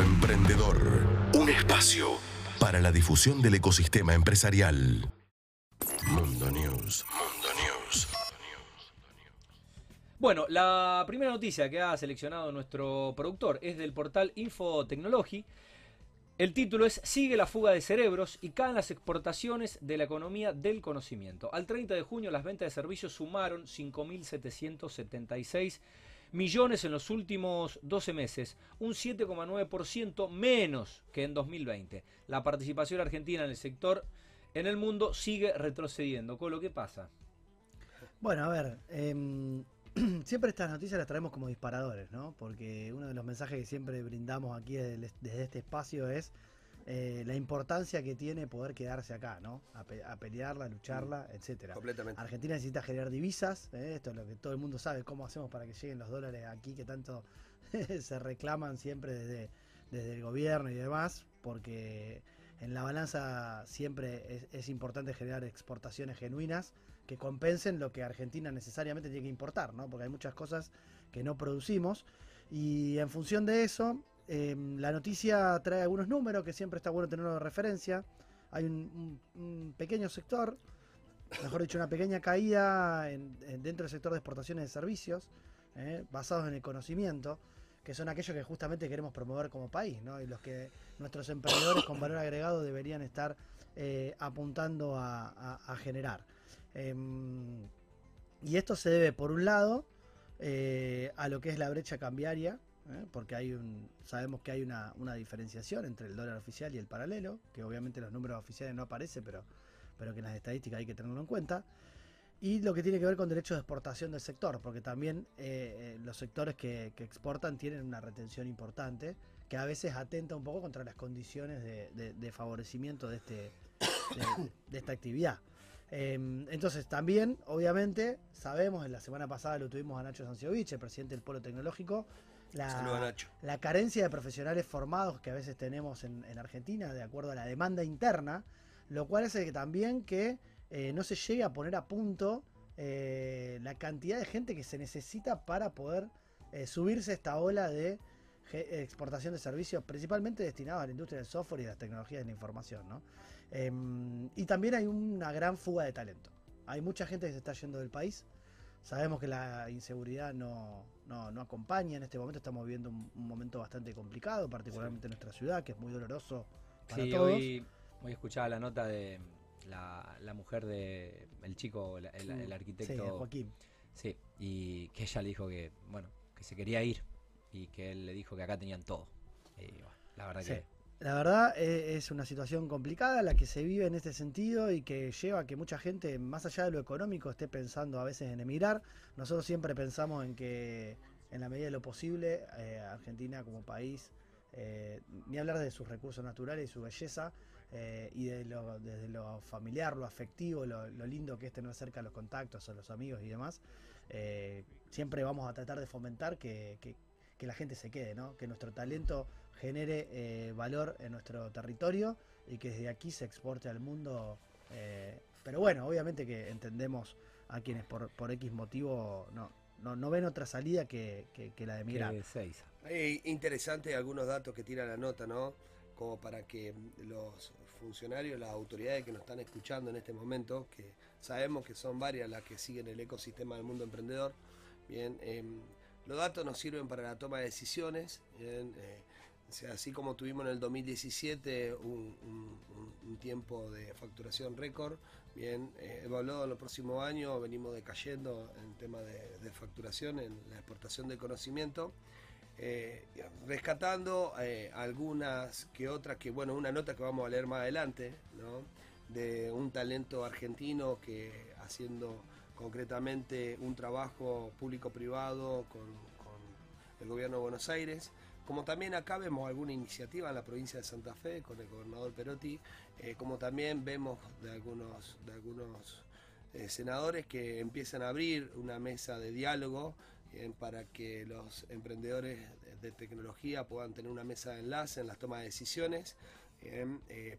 Emprendedor. Un espacio para la difusión del ecosistema empresarial. Mundo News. Mundo News. Bueno, la primera noticia que ha seleccionado nuestro productor es del portal Infotechnology. El título es Sigue la fuga de cerebros y caen las exportaciones de la economía del conocimiento. Al 30 de junio las ventas de servicios sumaron 5.776 millones en los últimos 12 meses, un 7,9% menos que en 2020. La participación argentina en el sector en el mundo sigue retrocediendo. ¿Con lo que pasa? Bueno, a ver, em, siempre estas noticias las traemos como disparadores, ¿no? Porque uno de los mensajes que siempre brindamos aquí desde, este espacio es eh, la importancia que tiene poder quedarse acá, ¿no? A, pelearla, a lucharla, etcétera. Completamente. Argentina necesita generar divisas, ¿eh? esto es lo que todo el mundo sabe, cómo hacemos para que lleguen los dólares aquí que tanto se reclaman siempre desde, desde el gobierno y demás, porque en la balanza siempre es importante generar exportaciones genuinas que compensen lo que Argentina necesariamente tiene que importar, ¿no? Porque hay muchas cosas que no producimos. Y en función de eso, em, la noticia trae algunos números que siempre está bueno tenerlo de referencia. Hay un, pequeño sector, mejor dicho, una pequeña caída dentro del sector de exportaciones de servicios, ¿eh? basados en el conocimiento, que son aquellos que justamente queremos promover como país. Y los que nuestros emprendedores con valor agregado deberían estar eh, apuntando a generar. Em, y esto se debe, por un lado, eh, a lo que es la brecha cambiaria, ¿eh? porque hay un, sabemos que hay una, diferenciación entre el dólar oficial y el paralelo, que obviamente los números oficiales no aparecen, pero, pero que en las estadísticas hay que tenerlo en cuenta. Y lo que tiene que ver con derechos de exportación del sector, porque también eh, los sectores que, exportan tienen una retención importante, que a veces atenta un poco contra las condiciones de, favorecimiento de, este, de esta actividad. Em, entonces, también, obviamente, sabemos, en la semana pasada lo tuvimos a Nacho Sanciovich, el presidente del Polo Tecnológico, la, la carencia de profesionales formados que a veces tenemos en, Argentina, de acuerdo a la demanda interna, lo cual hace que también que eh, no se llegue a poner a punto eh, la cantidad de gente que se necesita para poder eh, subirse a esta ola de exportación de servicios, principalmente destinados a la industria del software y de las tecnologías de la información. ¿no? Em, y también hay una gran fuga de talento. Hay mucha gente que se está yendo del país. Sabemos que la inseguridad no, acompaña. En este momento estamos viviendo un, momento bastante complicado, particularmente en nuestra ciudad, que es muy doloroso para sí, todos. Hoy, hoy escuchaba la nota de la, mujer de el chico, el, arquitecto. Joaquín. Sí, y que ella le dijo que, bueno, que se quería ir y que él le dijo que acá tenían todo. Y, la verdad que la verdad eh, es una situación complicada la que se vive en este sentido y que lleva a que mucha gente, más allá de lo económico, esté pensando a veces en emigrar. Nosotros siempre pensamos en que, en la medida de lo posible, eh, Argentina como país, eh, ni hablar de sus recursos naturales y su belleza, y de lo, desde lo familiar, lo afectivo, lo, lindo que es tener cerca los contactos, a los amigos y demás, siempre vamos a tratar de fomentar que, que la gente se quede, ¿no? que nuestro talento genere eh, valor en nuestro territorio y que desde aquí se exporte al mundo. Eh, pero bueno, obviamente que entendemos a quienes por, por X motivo no, no, ven otra salida que, la de migrar. Hay interesante algunos datos que tira la nota, ¿no? Como para que los funcionarios, las autoridades que nos están escuchando en este momento, que sabemos que son varias las que siguen el ecosistema del mundo emprendedor, bien, em, los datos nos sirven para la toma de decisiones, bien, eh, así como tuvimos en el 2017 un, tiempo de facturación récord, bien, eh, evaluado en los próximos años, venimos decayendo en tema de, facturación, en la exportación de conocimiento. Eh, rescatando eh, algunas que otras, que bueno, una nota que vamos a leer más adelante, ¿no? de un talento argentino que haciendo concretamente un trabajo público-privado con, con, el gobierno de Buenos Aires, como también acá vemos alguna iniciativa en la provincia de Santa Fe con el gobernador Perotti, eh, como también vemos de algunos, de algunos eh, senadores que empiezan a abrir una mesa de diálogo eh, para que los emprendedores de, tecnología puedan tener una mesa de enlace en las tomas de decisiones.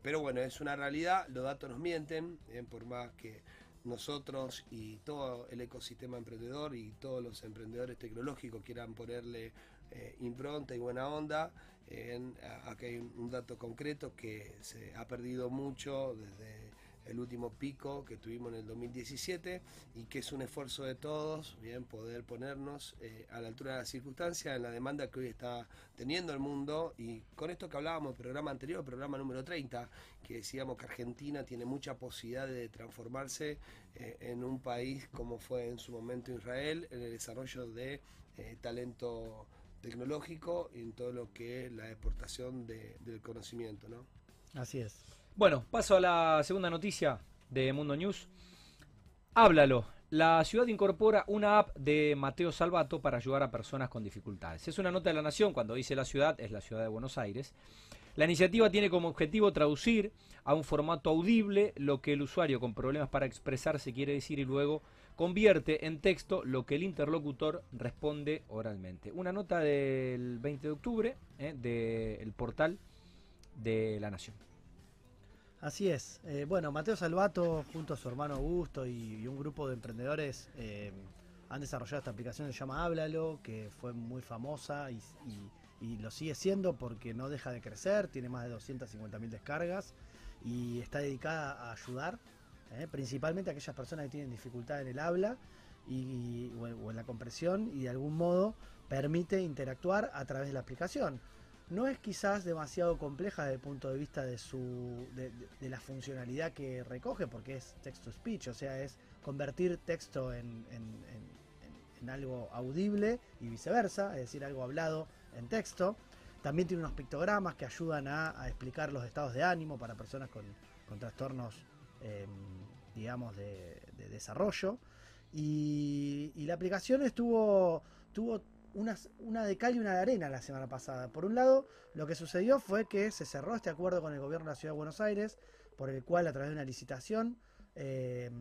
pero bueno, es una realidad, los datos nos mienten, por más que nosotros y todo el ecosistema emprendedor y todos los emprendedores tecnológicos quieran ponerle eh, impronta y buena onda. En, hay un dato concreto que se ha perdido mucho desde el último pico que tuvimos en el 2017 y que es un esfuerzo de todos, bien, poder ponernos eh, a la altura de las circunstancias en la demanda que hoy está teniendo el mundo y con esto que hablábamos el programa anterior, programa número 30, que decíamos que Argentina tiene mucha posibilidad de transformarse eh, en un país como fue en su momento Israel, en el desarrollo de talento tecnológico y en todo lo que es la exportación de, del conocimiento, ¿no? Así es. Bueno, paso a la segunda noticia de Mundo News. Háblalo. La ciudad incorpora una app de Mateo Salvato para ayudar a personas con dificultades. Es una nota de la Nación, cuando dice la ciudad, es la ciudad de Buenos Aires. La iniciativa tiene como objetivo traducir a un formato audible lo que el usuario con problemas para expresarse quiere decir y luego convierte en texto lo que el interlocutor responde oralmente. Una nota del 20 de octubre eh, del portal de la Nación. Así es. Eh, bueno, Mateo Salvato, junto a su hermano Augusto y, un grupo de emprendedores, eh, han desarrollado esta aplicación que se llama Háblalo, que fue muy famosa y, lo sigue siendo porque no deja de crecer, tiene más de 250.000 descargas y está dedicada a ayudar eh, principalmente a aquellas personas que tienen dificultad en el habla y, o en la compresión y de algún modo permite interactuar a través de la aplicación. No es quizás demasiado compleja desde el punto de vista de su de, la funcionalidad que recoge porque es text to speech o sea es convertir texto en, algo audible y viceversa es decir algo hablado en texto. También tiene unos pictogramas que ayudan a, explicar los estados de ánimo para personas con, trastornos em, digamos de, desarrollo y, la aplicación estuvo tuvo una, de cal y una de arena la semana pasada. Por un lado, lo que sucedió fue que se cerró este acuerdo con el gobierno de la Ciudad de Buenos Aires, por el cual a través de una licitación eh,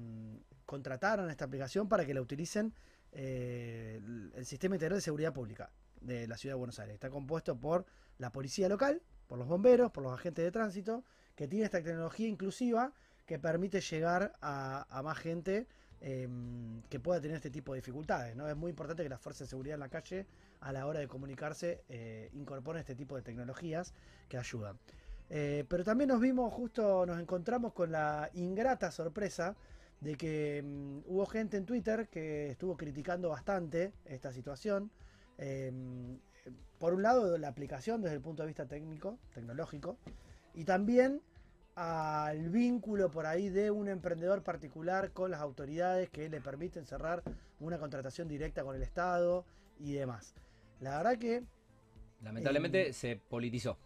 contrataron esta aplicación para que la utilicen eh, el Sistema Integral de Seguridad Pública de la Ciudad de Buenos Aires. Está compuesto por la policía local, por los bomberos, por los agentes de tránsito, que tiene esta tecnología inclusiva que permite llegar a más gente Em, que pueda tener este tipo de dificultades. ¿no? Es muy importante que las fuerzas de seguridad en la calle, a la hora de comunicarse, eh, incorporen este tipo de tecnologías que ayudan. Eh, pero también nos vimos, justo nos encontramos con la ingrata sorpresa de que em, hubo gente en Twitter que estuvo criticando bastante esta situación. Em, por un lado, la aplicación desde el punto de vista técnico, tecnológico, y también al vínculo por ahí de un emprendedor particular con las autoridades que le permiten cerrar una contratación directa con el Estado y demás. La verdad que... Lamentablemente eh, se politizó.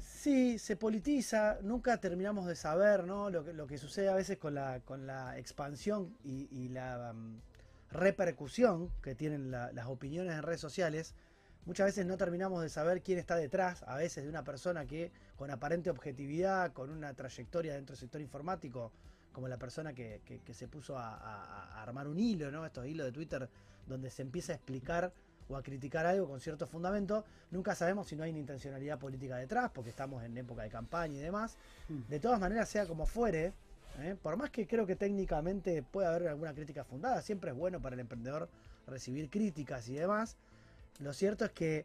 Sí, se politiza, nunca terminamos de saber ¿no? lo, que, lo que sucede a veces con la, con la expansión y, la mm, repercusión que tienen las opiniones en redes sociales muchas veces no terminamos de saber quién está detrás, a veces de una persona que con aparente objetividad, con una trayectoria dentro del sector informático, como la persona que, se puso a, armar un hilo, ¿no? Estos hilos de Twitter donde se empieza a explicar o a criticar algo con cierto fundamento, nunca sabemos si no hay una intencionalidad política detrás, porque estamos en época de campaña y demás. Mm. De todas maneras, sea como fuere, ¿eh? por más que creo que técnicamente puede haber alguna crítica fundada, siempre es bueno para el emprendedor recibir críticas y demás. Lo cierto es que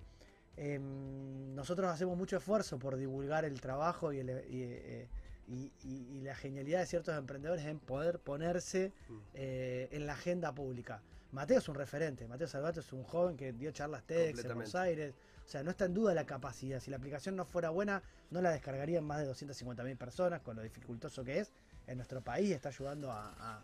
em, nosotros hacemos mucho esfuerzo por divulgar el trabajo eh, y, la genialidad de ciertos emprendedores en poder ponerse mm. eh, en la agenda pública. Mateo es un referente, Mateo Salvato es un joven que dio charlas TEDx en Buenos Aires, o sea, no está en duda la capacidad. Si la aplicación no fuera buena, no la descargarían más de 250.000 personas, con lo dificultoso que es. En nuestro país está ayudando a,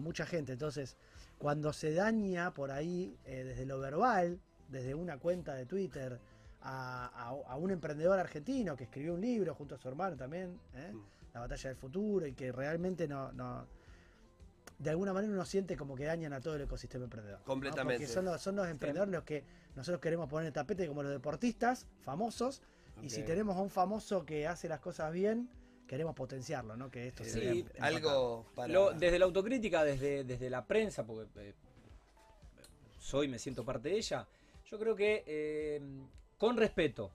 mucha gente. Entonces, cuando se daña por ahí eh, desde lo verbal, desde una cuenta de Twitter a, un emprendedor argentino que escribió un libro junto a su hermano también, ¿eh? mm. La batalla del futuro, y que realmente no, no, de alguna manera uno siente como que dañan a todo el ecosistema emprendedor. Completamente. Porque son los, son los emprendedores los que nosotros queremos poner en el tapete como los deportistas famosos, y si tenemos a un famoso que hace las cosas bien, queremos potenciarlo, ¿no? Que esto sí, algo para... desde la autocrítica, desde, desde la prensa, porque eh, soy, me siento parte de ella, yo creo que eh, con respeto,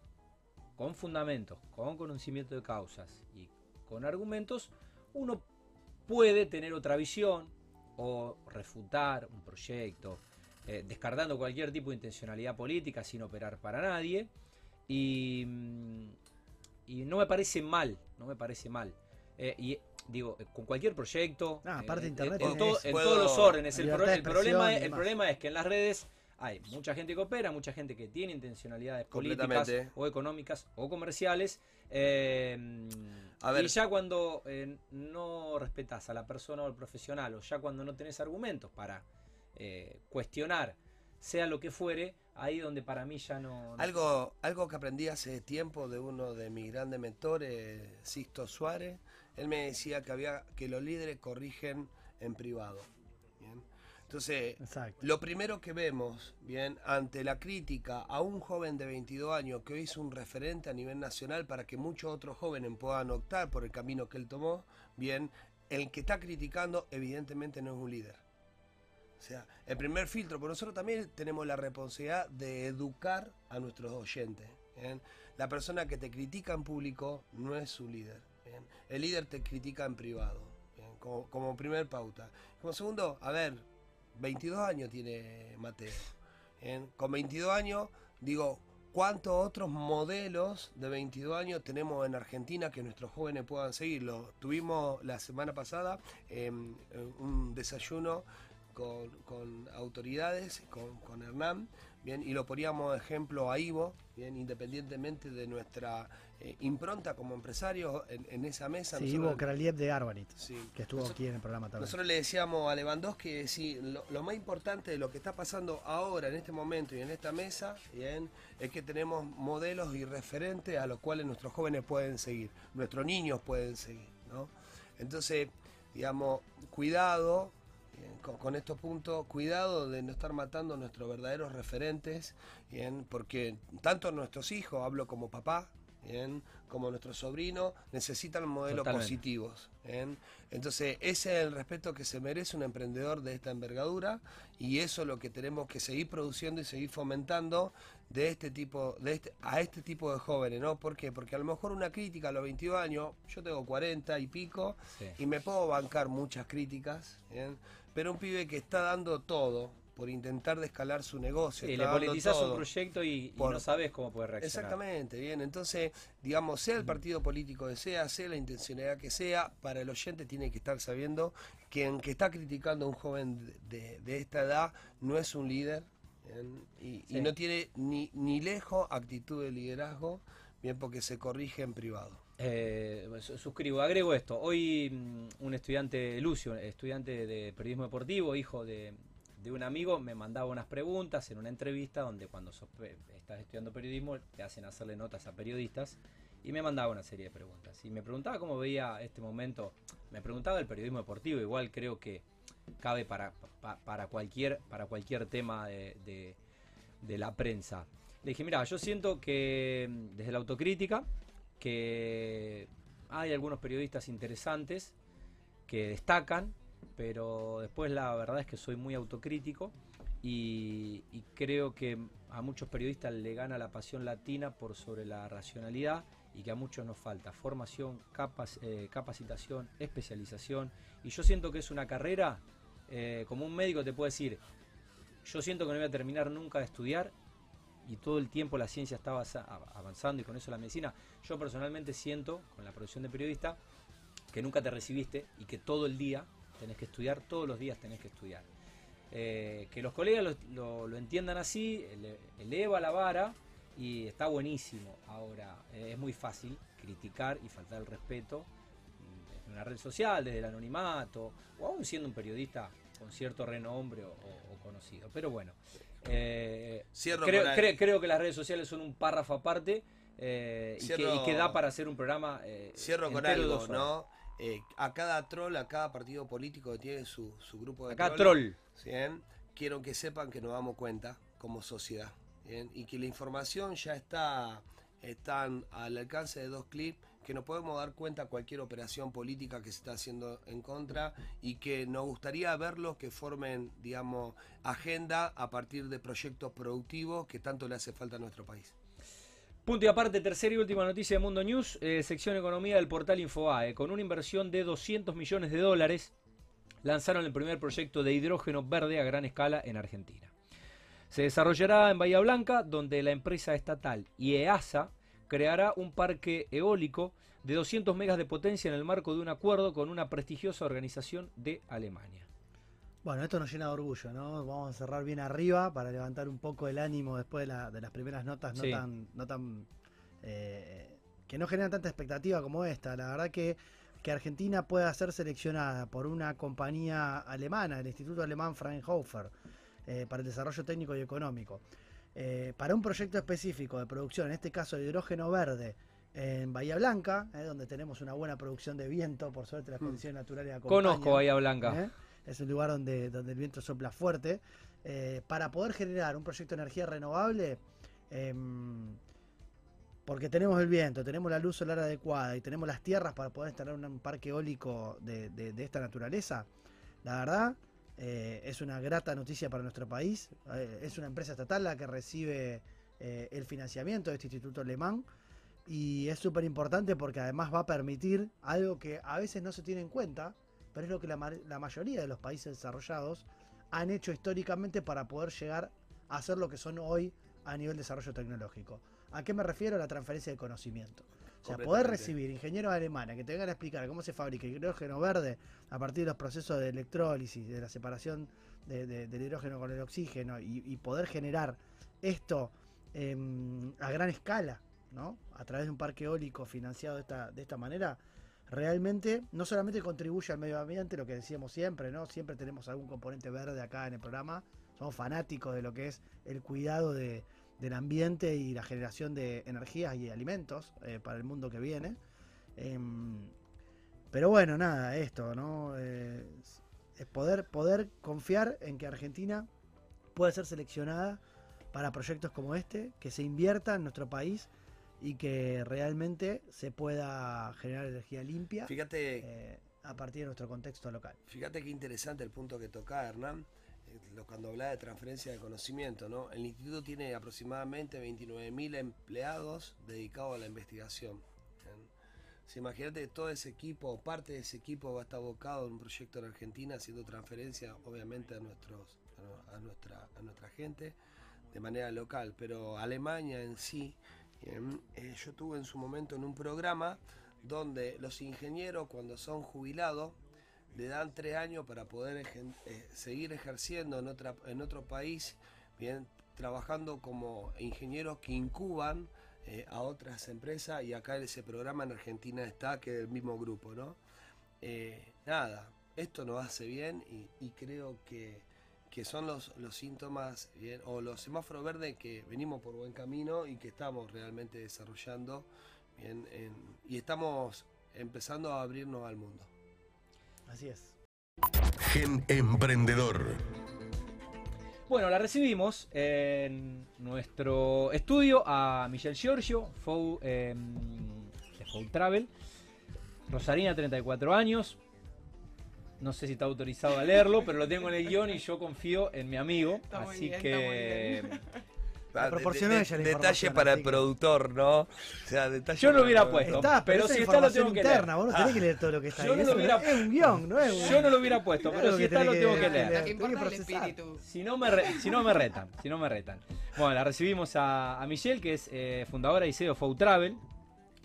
con fundamentos, con conocimiento de causas y con argumentos, uno puede tener otra visión o refutar un proyecto, eh, descartando cualquier tipo de intencionalidad política sin operar para nadie. Y, mm, y no me parece mal, no me parece mal. Eh, y digo, eh, con cualquier proyecto, Ah, eh, aparte en- Internet en, tenés- todo- en todos los órdenes. El, pro- problema es que en las redes hay mucha gente que opera, mucha gente que tiene intencionalidades políticas o económicas o comerciales. eh, A ver. Y ya cuando eh, no respetas a la persona o al profesional, o ya cuando no tenés argumentos para eh, cuestionar, sea lo que fuere, ahí donde para mí ya no. no- Algo, algo que aprendí hace tiempo de uno de mis grandes mentores, Sisto Suárez, él me decía que había que los líderes corrigen en privado. Entonces, Exacto. lo primero que vemos, bien, ante la crítica a un joven de 22 años que hoy es un referente a nivel nacional para que muchos otros jóvenes puedan optar por el camino que él tomó, bien, el que está criticando evidentemente no es un líder. O sea, el primer filtro, pero nosotros también tenemos la responsabilidad de educar a nuestros oyentes. ¿bien? La persona que te critica en público no es un líder. ¿bien? El líder te critica en privado, ¿bien? Como, como primer pauta. Como segundo, a ver, 22 años tiene Mateo. Con 22 años, digo, ¿cuántos otros modelos de 22 años tenemos en Argentina que nuestros jóvenes puedan seguirlo? Tuvimos la semana pasada em, un desayuno con, autoridades, con, con Hernán, bien, y lo poníamos ejemplo a Ivo, bien, independientemente de nuestra eh, impronta como empresarios en, en esa mesa. Sí, nosotros- Ivo Kraliev de Garbanit, sí, que estuvo nosotros- aquí en el programa también. nosotros le decíamos a Lewandowski que sí, lo, lo más importante de lo que está pasando ahora, en este momento y en esta mesa, bien, es que tenemos modelos y referentes a los cuales nuestros jóvenes pueden seguir, nuestros niños pueden seguir. ¿no? Entonces, digamos, cuidado bien, con, con estos puntos, cuidado de no estar matando a nuestros verdaderos referentes, bien, porque tanto nuestros hijos, hablo como papá, bien, como nuestros sobrinos, necesitan modelos Totalmente. positivos. bien. Entonces, ese es el respeto que se merece un emprendedor de esta envergadura y eso es lo que tenemos que seguir produciendo y seguir fomentando de este tipo, de este, a este tipo de jóvenes, ¿no? ¿Por qué? Porque a lo mejor una crítica a los 22 años, yo tengo 40 y pico, Sí. y me puedo bancar muchas críticas, ¿bien? pero un pibe que está dando todo por intentar descalar su negocio. Sí, le politizás un proyecto y, no sabes cómo puede reaccionar. Exactamente, bien. Entonces, digamos, sea el partido político que sea, sea la intencionalidad que sea, para el oyente tiene que estar sabiendo que en que está criticando a un joven de, esta edad no es un líder bien, y, no tiene ni, ni lejos actitud de liderazgo, bien, porque se corrige en privado. Eh, su- suscribo, agrego esto. Hoy mm, un estudiante, Lucio, estudiante de periodismo deportivo, hijo de, de un amigo, me mandaba unas preguntas en una entrevista donde cuando estás estudiando periodismo te hacen hacerle notas a periodistas y me mandaba una serie de preguntas. Y me preguntaba cómo veía este momento, me preguntaba el periodismo deportivo, igual creo que cabe para, pa- para, cualquier, para cualquier tema de, de- de la prensa. Le dije, mira, yo siento que desde la autocrítica, que hay algunos periodistas interesantes que destacan, pero después la verdad es que soy muy autocrítico y, creo que a muchos periodistas le gana la pasión latina por sobre la racionalidad y que a muchos nos falta formación, capac- eh, capacitación, especialización. Y yo siento que es una carrera, eh, como un médico te puede decir, yo siento que no voy a terminar nunca de estudiar y todo el tiempo la ciencia está avanzando y con eso la medicina. Yo personalmente siento, con la profesión de periodista, que nunca te recibiste y que todo el día tenés que estudiar, todos los días tenés que estudiar. Eh, que los colegas lo, lo- lo entiendan así, ele- eleva la vara y está buenísimo. Ahora, eh, es muy fácil criticar y faltar el respeto mm, en una red social, desde el anonimato, o aún siendo un periodista con cierto renombre o, o- o conocido. Pero bueno, eh, creo, cre- que las redes sociales son un párrafo aparte eh, y, que, Cierro- y que da para hacer un programa. eh, Cierro con algo. ¿no? Eh, a cada troll, a cada partido político que tiene su, su grupo de Acá trolls, troll. ¿bien? Quiero que sepan que nos damos cuenta como sociedad. ¿bien? Y que la información ya está están al alcance de dos clics, que nos podemos dar cuenta cualquier operación política que se está haciendo en contra y que nos gustaría verlos que formen, digamos, agenda a partir de proyectos productivos que tanto le hace falta a nuestro país. Punto y aparte, tercera y última noticia de Mundo News, eh, sección economía del portal Infobae. Con una inversión de 200 millones de dólares, lanzaron el primer proyecto de hidrógeno verde a gran escala en Argentina. Se desarrollará en Bahía Blanca, donde la empresa estatal IEASA creará un parque eólico de 200 megas de potencia en el marco de un acuerdo con una prestigiosa organización de Alemania. Bueno, esto nos llena de orgullo, ¿no? Vamos a cerrar bien arriba para levantar un poco el ánimo después de, la- de las primeras notas no Sí. tan, no tan eh, que no generan tanta expectativa como esta. La verdad que, que Argentina pueda ser seleccionada por una compañía alemana, el Instituto Alemán Fraunhofer, eh, para el desarrollo técnico y económico, eh, para un proyecto específico de producción, en este caso de hidrógeno verde, en Bahía Blanca, eh, donde tenemos una buena producción de viento, por suerte las Mm. condiciones naturales acompañan. Conozco Bahía Blanca. Es un lugar donde, donde el viento sopla fuerte. eh, para poder generar un proyecto de energía renovable, em, porque tenemos el viento, tenemos la luz solar adecuada y tenemos las tierras para poder instalar un, parque eólico de, de- esta naturaleza, la verdad eh, es una grata noticia para nuestro país. Eh, es una empresa estatal la que recibe el financiamiento de este instituto alemán. Y es súper importante porque además va a permitir algo que a veces no se tiene en cuenta, pero es lo que la, ma- la mayoría de los países desarrollados han hecho históricamente para poder llegar a ser lo que son hoy a nivel de desarrollo tecnológico. ¿A qué me refiero? A la transferencia de conocimiento. O sea, poder recibir ingenieros alemanes que te vengan a explicar cómo se fabrica el hidrógeno verde a partir de los procesos de electrólisis, de la separación de- de- del hidrógeno con el oxígeno y, y poder generar esto em, a gran escala, ¿no? A través de un parque eólico financiado de esta, de esta manera, realmente no solamente contribuye al medio ambiente, lo que decíamos siempre, ¿no? Siempre tenemos algún componente verde acá en el programa, somos fanáticos de lo que es el cuidado de- del ambiente y la generación de energías y alimentos eh, para el mundo que viene. Em, pero bueno, nada, esto, ¿no? Eh, es poder, poder confiar en que Argentina puede ser seleccionada para proyectos como este, que se invierta en nuestro país y que realmente se pueda generar energía limpia Fíjate, eh, a partir de nuestro contexto local. fíjate qué interesante el punto que toca Hernán, eh, cuando habla de transferencia de conocimiento, ¿no? El instituto tiene aproximadamente 29.000 empleados dedicados a la investigación. Si imagínate todo ese equipo, o parte de ese equipo va a estar abocado en un proyecto en Argentina, haciendo transferencia, obviamente, a nuestros, a nu- a nuestra, a nuestra gente de manera local. Pero Alemania en sí, eh, yo tuve en su momento en un programa donde los ingenieros cuando son jubilados le dan tres años para poder eh, seguir ejerciendo en, en otro país, bien, trabajando como ingenieros que incuban eh, a otras empresas y acá ese programa en Argentina está, que es el mismo grupo, ¿no? Nada, esto nos hace bien y creo que, que son los, los síntomas bien, o los semáforos verdes que venimos por buen camino y que estamos realmente desarrollando bien, en- y estamos empezando a abrirnos al mundo. Así es. Gen Emprendedor. Bueno, la recibimos en nuestro estudio a Michelle Giorgio, Fou, eh, de Fou Travel, Rosarina, 34 años. No sé si está autorizado a leerlo, pero lo tengo en el guion y yo confío en mi amigo. Está así bien, que proporcionó ella la detalle para el que- productor, ¿no? O sea, detalle Yo lo para hubiera el puesto. Está, pero, si está, lo tengo que interna, leer. vos no tenés que leer todo lo que está Yo ahí. no lo hubiera- Es un guion, no es un... yo no lo hubiera puesto, Claro pero si está lo tengo que leer. Lo que importa el espíritu. Si no me, re- si no me retan, si no me retan. Bueno, la recibimos a, a Michelle, que es eh, fundadora y CEO de Fou Travel,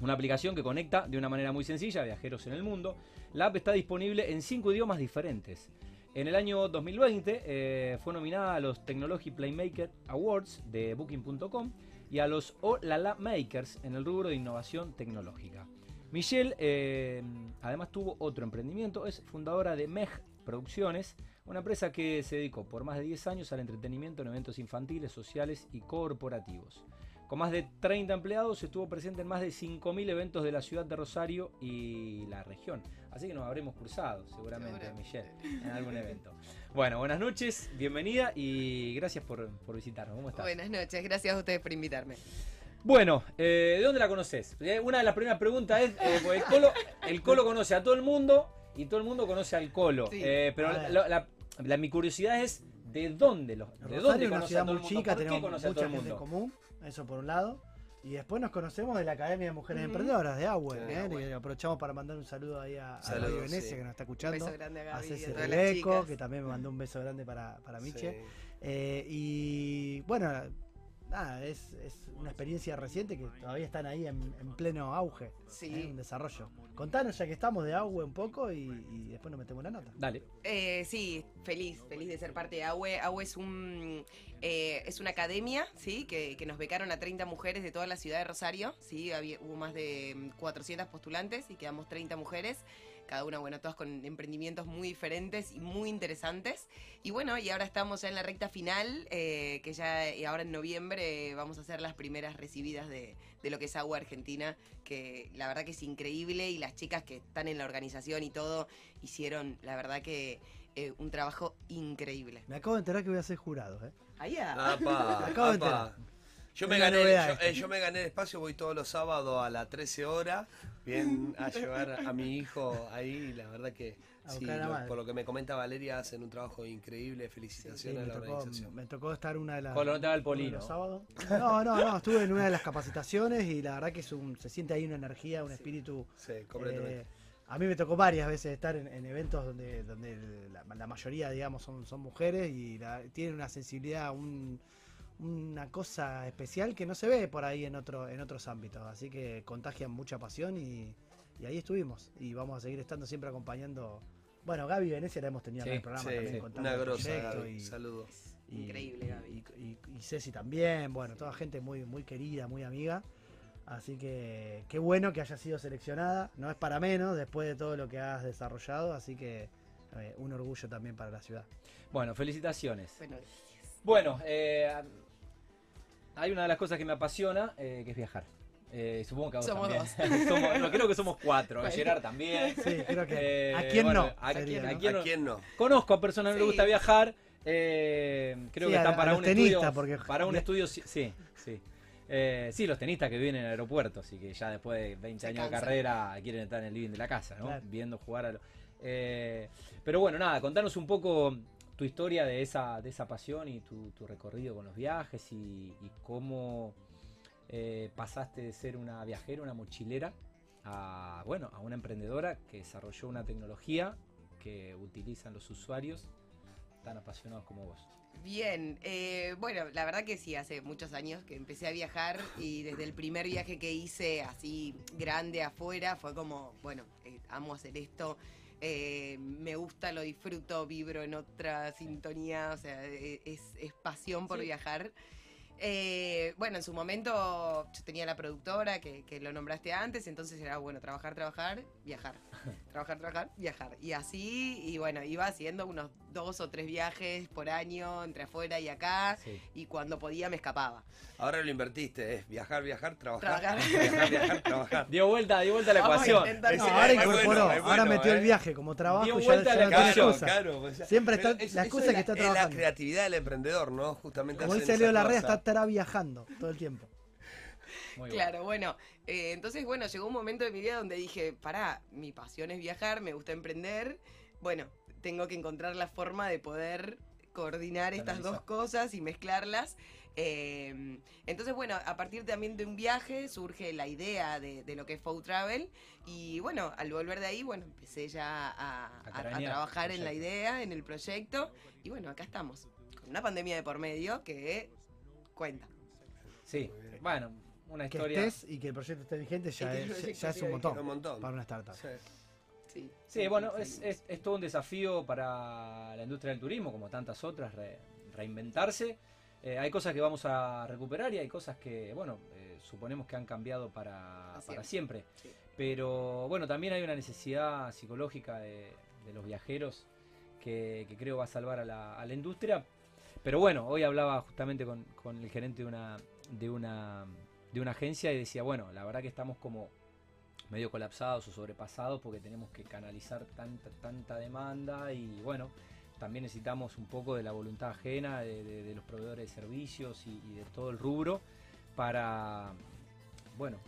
una aplicación que conecta de una manera muy sencilla a viajeros en el mundo. La app está disponible en cinco idiomas diferentes. En el año 2020 eh, fue nominada a los Technology Playmaker Awards de Booking.com y a los Olala Makers en el rubro de innovación tecnológica. Michelle eh, además tuvo otro emprendimiento, es fundadora de MEG Producciones, una empresa que se dedicó por más de 10 años al entretenimiento en eventos infantiles, sociales y corporativos. Con más de 30 empleados estuvo presente en más de 5.000 eventos de la ciudad de Rosario y la región. Así que nos habremos cruzado seguramente. Michelle, en algún evento. Bueno, buenas noches, bienvenida y gracias por, por visitarnos. ¿Cómo estás? Buenas noches, gracias a ustedes por invitarme. Bueno, eh, ¿de dónde la conoces? Eh, Una de las primeras preguntas es, eh, el Colo, el Colo conoce a todo el mundo y todo el mundo conoce al Colo. Sí. Eh, pero la, ver. la- la- la- mi curiosidad es, ¿de dónde, los, de Rosario dónde es una conoce a todo el muy mundo? chica, ¿Por qué tenemos conoce a todo mucha el en mundo? común, eso por un lado. Y después nos conocemos de la Academia de Mujeres. Emprendedoras de Agüe. Sí, ¿eh? Y aprovechamos para mandar un saludo ahí a, a Saludos, Radio Venecia sí. que nos está Un escuchando. beso grande a A Gaby y a todas las Rebeco, chicas. que también me mandó un beso grande para, para Miche. Sí. Eh, y bueno, nada, es, es una experiencia reciente que todavía están ahí en, en pleno auge, Sí. en desarrollo. Contanos ya que estamos de agua un poco y, y después nos metemos la nota. Dale. Eh, sí, feliz, feliz de ser parte de AUE. AUE es un eh, es una academia, sí, que, que nos becaron a 30 mujeres de toda la ciudad de Rosario, sí, había, hubo más de mm, 400 postulantes y quedamos 30 mujeres. Cada una, bueno, todas con emprendimientos muy diferentes y muy interesantes. Y bueno, y ahora estamos ya en la recta final, eh, que ya y ahora en noviembre eh, vamos a ser las primeras recibidas de, de lo que es Agua Argentina, que la verdad que es increíble y las chicas que están en la organización y todo hicieron, la verdad que eh, un trabajo increíble. Me acabo de enterar que voy a ser jurado, ¿eh? Allá. Apa, Me acabo de enterar. Yo me, gané, eh, yo me gané el espacio, voy todos los sábados a las 13 horas, bien a llevar a mi hijo ahí, y la verdad que sí, lo- por lo que me comenta Valeria, hacen un trabajo increíble, Sí, felicitaciones a la tocó, organización. me tocó estar una de las. Colo, no te el polino. sábados. No, no, no, estuve en una de las capacitaciones y la verdad que es un, se siente ahí una energía, un espíritu. Sí, completamente. eh, a mí me tocó varias veces estar en, en eventos donde, donde la mayoría, digamos, son, son mujeres y la- tienen una sensibilidad, un- una cosa especial que no se ve por ahí en, otro, en otros ámbitos. Así que contagian mucha pasión y, y ahí estuvimos. Y vamos a seguir estando siempre acompañando. Bueno, Gaby Venecia la hemos tenido Sí, en el programa Sí, también contando una grosa, y- saludos. y- Increíble, Gaby. Y, y- y Ceci también, bueno, toda gente muy, muy querida, muy amiga. Así que qué bueno que haya sido seleccionada. No es para menos después de todo lo que has desarrollado. Así que eh, un orgullo también para la ciudad. Bueno, felicitaciones. Bueno, Bueno, eh, hay una de las cosas que me apasiona, eh, que es viajar. Eh, supongo que a vos Somos también. Somos- no, creo que somos cuatro. Bueno. Gerard también. Sí, creo que. Eh, ¿A quién bueno, no? a Sería, quién- a ¿no? quién- ¿A quién no? Conozco a personas que no les Sí. gusta viajar. eh, creo Sí, que a- están a para un tenistas, estudio. porque- Para un estudio, sí, sí. Sí, Eh, sí, los tenistas que viven en el aeropuerto, así que ya después de 20 Se años de carrera quieren estar en el living de la casa, ¿no? Claro. Viendo jugar a los. Eh, pero bueno, nada, contanos un poco tu historia de esa, de esa pasión y tu, recorrido con los viajes y, y cómo eh, pasaste de ser una viajera, una mochilera, a, bueno, a una emprendedora que desarrolló una tecnología que utilizan los usuarios tan apasionados como vos. Bien, eh, bueno, la verdad que sí, hace muchos años que empecé a viajar y desde el primer viaje que hice así grande afuera fue como, bueno, eh, amo hacer esto, eh, me gusta, lo disfruto, vibro en otra sintonía, o sea, eh, es, es pasión por Sí. viajar. Eh, bueno, en su momento yo tenía la productora que, que lo nombraste antes, entonces era bueno, trabajar, trabajar, viajar. trabajar, trabajar, viajar. Y así, y bueno, iba haciendo unos dos o tres viajes por año entre afuera y acá, Sí. y cuando podía me escapaba. Ahora lo invertiste, es viajar, viajar, trabajar. Trabajar. Viajar, viajar, trabajar. Dio vuelta, dio vuelta la Vamos a ecuación. No, Ese- ahora es bueno, incorporó, ahora bueno, metió el ¿eh? viaje como trabajo Dio ya, vuelta ya la no tiene ecuación. excusa. claro. o sea, Siempre está- es- la excusa es que está es la trabajando. creatividad del emprendedor, ¿no? Justamente Como dice esa Leo Larrea, cosa. está, estará viajando todo el tiempo. Muy bueno. Claro, bueno, eh, entonces bueno, llegó un momento de mi vida donde dije, pará, mi pasión es viajar, me gusta emprender, bueno, tengo que encontrar la forma de poder coordinar estas dos cosas y mezclarlas. Eh, entonces, bueno, a partir también de un viaje surge la idea de, de lo que es Food Travel y bueno, al volver de ahí, bueno, empecé ya a, A a- a cranear trabajar en la idea, en el proyecto y bueno, acá estamos, con una pandemia de por medio que cuenta. Sí, bueno, una Que historia. estés y que el proyecto esté vigente ya, es, ya un montón Un montón. para una startup. Sí. Sí, Sí, bueno, es, es- es todo un desafío para la industria del turismo, como tantas otras, re- reinventarse. Eh, hay cosas que vamos a recuperar y hay cosas que, bueno, eh, suponemos que han cambiado para, Para siempre. Sí. Pero bueno, también hay una necesidad psicológica de, de los viajeros que, que creo va a salvar a la, a la industria. Pero bueno, hoy hablaba justamente con, con el gerente de una, de, una, de una agencia y decía, bueno, la verdad que estamos como medio colapsados o sobrepasados porque tenemos que canalizar tanta, tanta demanda y bueno, también necesitamos un poco de la voluntad ajena de, de- de los proveedores de servicios y, y de todo el rubro para, bueno,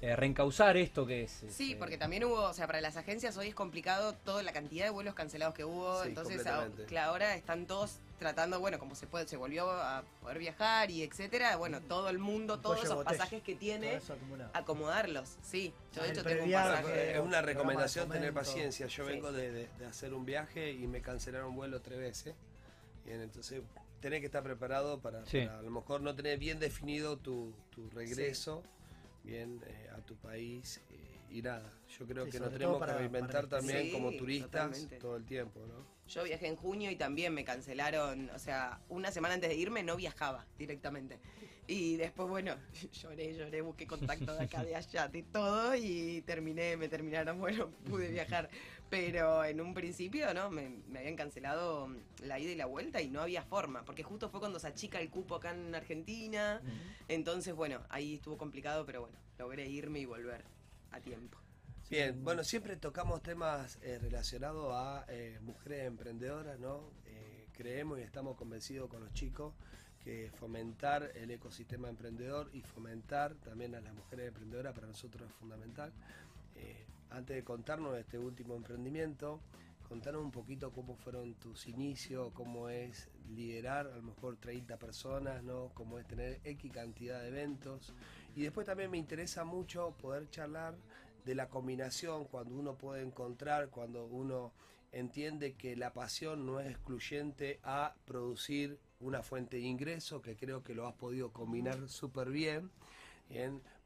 eh, reencauzar esto que es... Sí, este, porque también hubo, o sea, para las agencias hoy es complicado toda la cantidad de vuelos cancelados que hubo, Sí, entonces ahora están todos tratando, bueno, como se puede, se volvió a poder viajar y etcétera, bueno, todo el mundo, Un todos esos botella. pasajes que tiene, acomodarlos, sí. Yo de Ah, hecho tengo un pasaje. Es una recomendación tener paciencia. Yo Sí. vengo de, de- de hacer un viaje y me cancelaron vuelo tres veces. Y entonces tenés que estar preparado para, Sí. para a lo mejor no tener bien definido tu, tu regreso bien eh, a tu país eh, y nada. Yo creo Sí, que nos tenemos para- que reinventar para también Sí, como turistas totalmente. todo el tiempo, ¿no? Yo viajé en junio y también me cancelaron, o sea, una semana antes de irme no viajaba directamente. Y después, bueno, lloré, lloré, busqué contacto de acá, de allá, de todo y terminé, me terminaron, bueno, pude viajar. Pero en un principio, ¿no? Me, me habían cancelado la ida y la vuelta y no había forma, porque justo fue cuando se achica el cupo acá en Argentina. Entonces, bueno, ahí estuvo complicado, pero bueno, logré irme y volver a tiempo. Bien, bueno, siempre tocamos temas eh, relacionados a eh, mujeres emprendedoras, ¿no? Eh, creemos y estamos convencidos con los chicos que fomentar el ecosistema emprendedor y fomentar también a las mujeres emprendedoras para nosotros es fundamental. Eh, antes de contarnos este último emprendimiento, contanos un poquito cómo fueron tus inicios, cómo es liderar a lo mejor 30 personas, ¿no? Cómo es tener X cantidad de eventos. Y después también me interesa mucho poder charlar de la combinación, cuando uno puede encontrar, cuando uno entiende que la pasión no es excluyente a producir una fuente de ingreso, que creo que lo has podido combinar súper bien,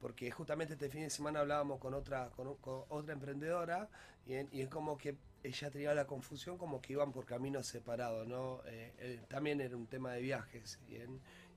porque justamente este fin de semana hablábamos con otra, con, otra emprendedora, y es como que ella tenía la confusión como que iban por caminos separados, ¿no? Eh, eh, también era un tema de viajes,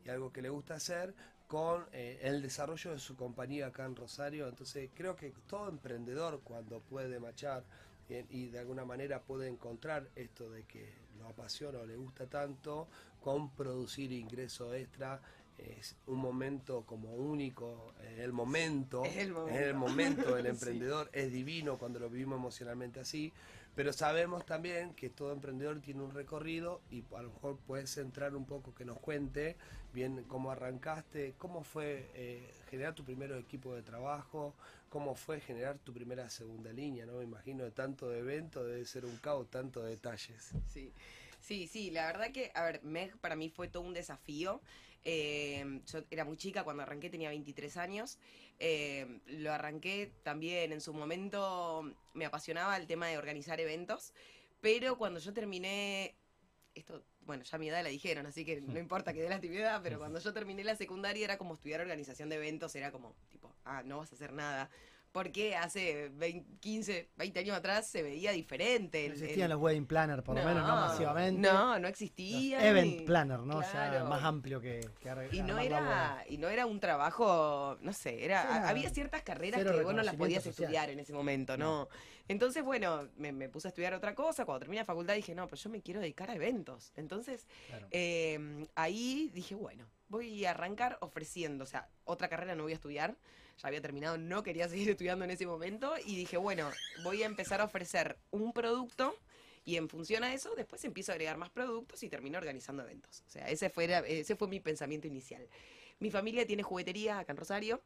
y algo que le gusta hacer, con eh, el desarrollo de su compañía acá en Rosario. Entonces creo que todo emprendedor cuando puede machar bien, y de alguna manera puede encontrar esto de que lo apasiona o le gusta tanto con producir ingreso extra. Es un momento como único, eh, el momento, Es el momento. es el momento del Sí. emprendedor, es divino cuando lo vivimos emocionalmente así, pero sabemos también que todo emprendedor tiene un recorrido y a lo mejor puedes entrar un poco que nos cuente bien cómo arrancaste, cómo fue eh, generar tu primer equipo de trabajo, cómo fue generar tu primera segunda línea, ¿no? Me imagino de tanto de evento debe ser un caos, tanto de detalles. Sí, sí, sí, la verdad que, a ver, MEG para mí fue todo un desafío. Eh, yo era muy chica, cuando arranqué tenía 23 años. Eh, lo arranqué también en su momento, me apasionaba el tema de organizar eventos, pero cuando yo terminé, esto, bueno, ya mi edad la dijeron, así que no importa que dé la actividad, pero cuando yo terminé la secundaria era como estudiar organización de eventos, era como, tipo, ah, no vas a hacer nada. Porque hace 20, 15, 20 años atrás se veía diferente. No existían el- los wedding planners, por lo menos, no masivamente. No, no Los existía. event ni- planner, ¿no? Claro. más amplio que, que Y no era, y no era un trabajo, no sé, era, Sí, había ciertas carreras que vos no las podías social. estudiar en ese momento, ¿no? Entonces, bueno, me, me puse a estudiar otra cosa. Cuando terminé la facultad dije, no, pero yo me quiero dedicar a eventos. Entonces, Claro. eh, ahí dije, bueno, voy a arrancar ofreciendo, o sea, otra carrera no voy a estudiar, ya había terminado, no quería seguir estudiando en ese momento y dije, bueno, voy a empezar a ofrecer un producto y en función a eso después empiezo a agregar más productos y termino organizando eventos. O sea, ese fue, ese fue mi pensamiento inicial. Mi familia tiene juguetería acá en Rosario.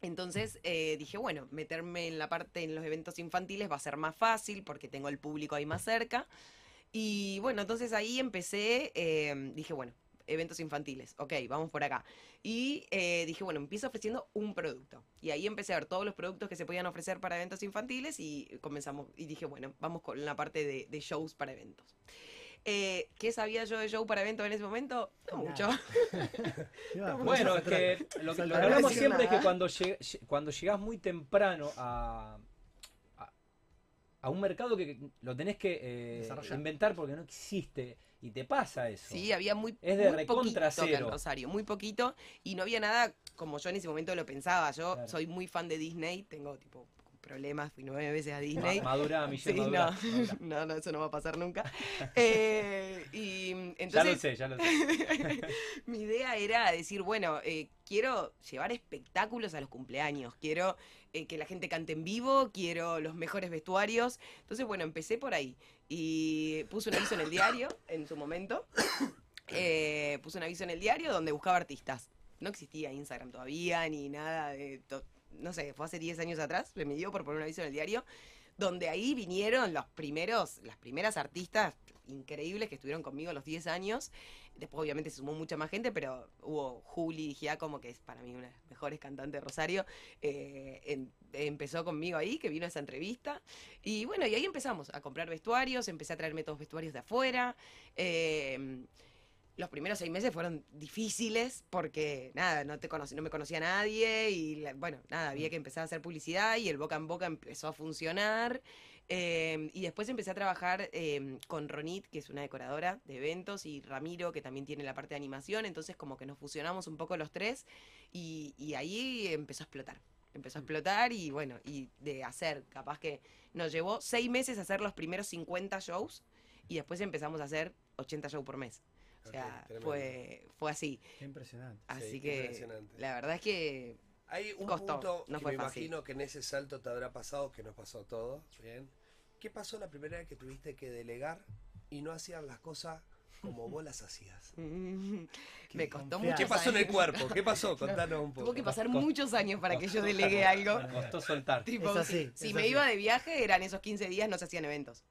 Entonces eh, dije, bueno, meterme en la parte en los eventos infantiles va a ser más fácil porque tengo el público ahí más cerca. Y bueno, entonces ahí empecé, eh, dije, bueno, eventos infantiles, ok, vamos por acá. Y eh, dije, bueno, empiezo ofreciendo un producto. Y ahí empecé a ver todos los productos que se podían ofrecer para eventos infantiles y comenzamos, y dije, bueno, vamos con la parte de, de shows para eventos. Eh, ¿Qué sabía yo de show para eventos en ese momento? No mucho. Bueno, es que lo, que- lo que hablamos siempre es que cuando, lleg- cuando llegás muy temprano a, a, a un mercado que lo tenés que eh, inventar porque no existe y te pasa eso. Sí, había muy, Es de muy poquito acá en. Rosario, muy poquito, y no había nada como yo en ese momento lo pensaba. Yo Claro. soy muy fan de Disney, tengo tipo problemas, fui nueve veces a Disney. Madura, Michelle, Sí, madura, no. no, no, eso no va a pasar nunca. Eh, y Ya lo entonces sé, ya lo sé. mi idea era decir, bueno, eh, quiero llevar espectáculos a los cumpleaños, quiero eh, que la gente cante en vivo, quiero los mejores vestuarios. Entonces, bueno, empecé por ahí y puse un aviso en el diario en su momento. Eh, puse un aviso en el diario donde buscaba artistas. No existía Instagram todavía ni nada de... No sé, fue hace 10 años atrás, me dio por poner un aviso en el diario, donde ahí vinieron los primeros, las primeras artistas increíbles que estuvieron conmigo a los 10 años. Después obviamente se sumó mucha más gente, pero hubo Juli Giacomo, que es para mí una de las mejores cantantes de Rosario, eh, en- empezó conmigo ahí, que vino a esa entrevista. Y bueno, y ahí empezamos a comprar vestuarios, empecé a traerme todos vestuarios de afuera. eh, los primeros seis meses fueron difíciles porque, nada, no, te conocí, no me conocía nadie y, la- bueno, nada, había que empezar a hacer publicidad y el boca en boca empezó a funcionar. Eh, y después empecé a trabajar eh, con Ronit, que es una decoradora de eventos, y Ramiro, que también tiene la parte de animación. Entonces, como que nos fusionamos un poco los tres y, y ahí empezó a explotar. Empezó a explotar y bueno, y de hacer, capaz que nos llevó seis meses hacer los primeros 50 shows y después empezamos a hacer 80 shows por mes. O sea, fue, fue así. Qué impresionante. Así que impresionante. la verdad es que Hay un Costó, punto no que fue me fácil. imagino que en ese salto te habrá pasado, que nos pasó a todos, ¿bien? ¿Qué pasó la primera vez que tuviste que delegar y no hacían las cosas como vos las hacías? mm, me costó mucho. ¿Qué pasó en el cuerpo? ¿Qué pasó? Contanos un poco. Tuvo que pasar Costó. muchos años para que yo delegue algo. Me costó soltar. Tipo, Es así, si es me así. iba de viaje, eran esos 15 días, no se hacían eventos.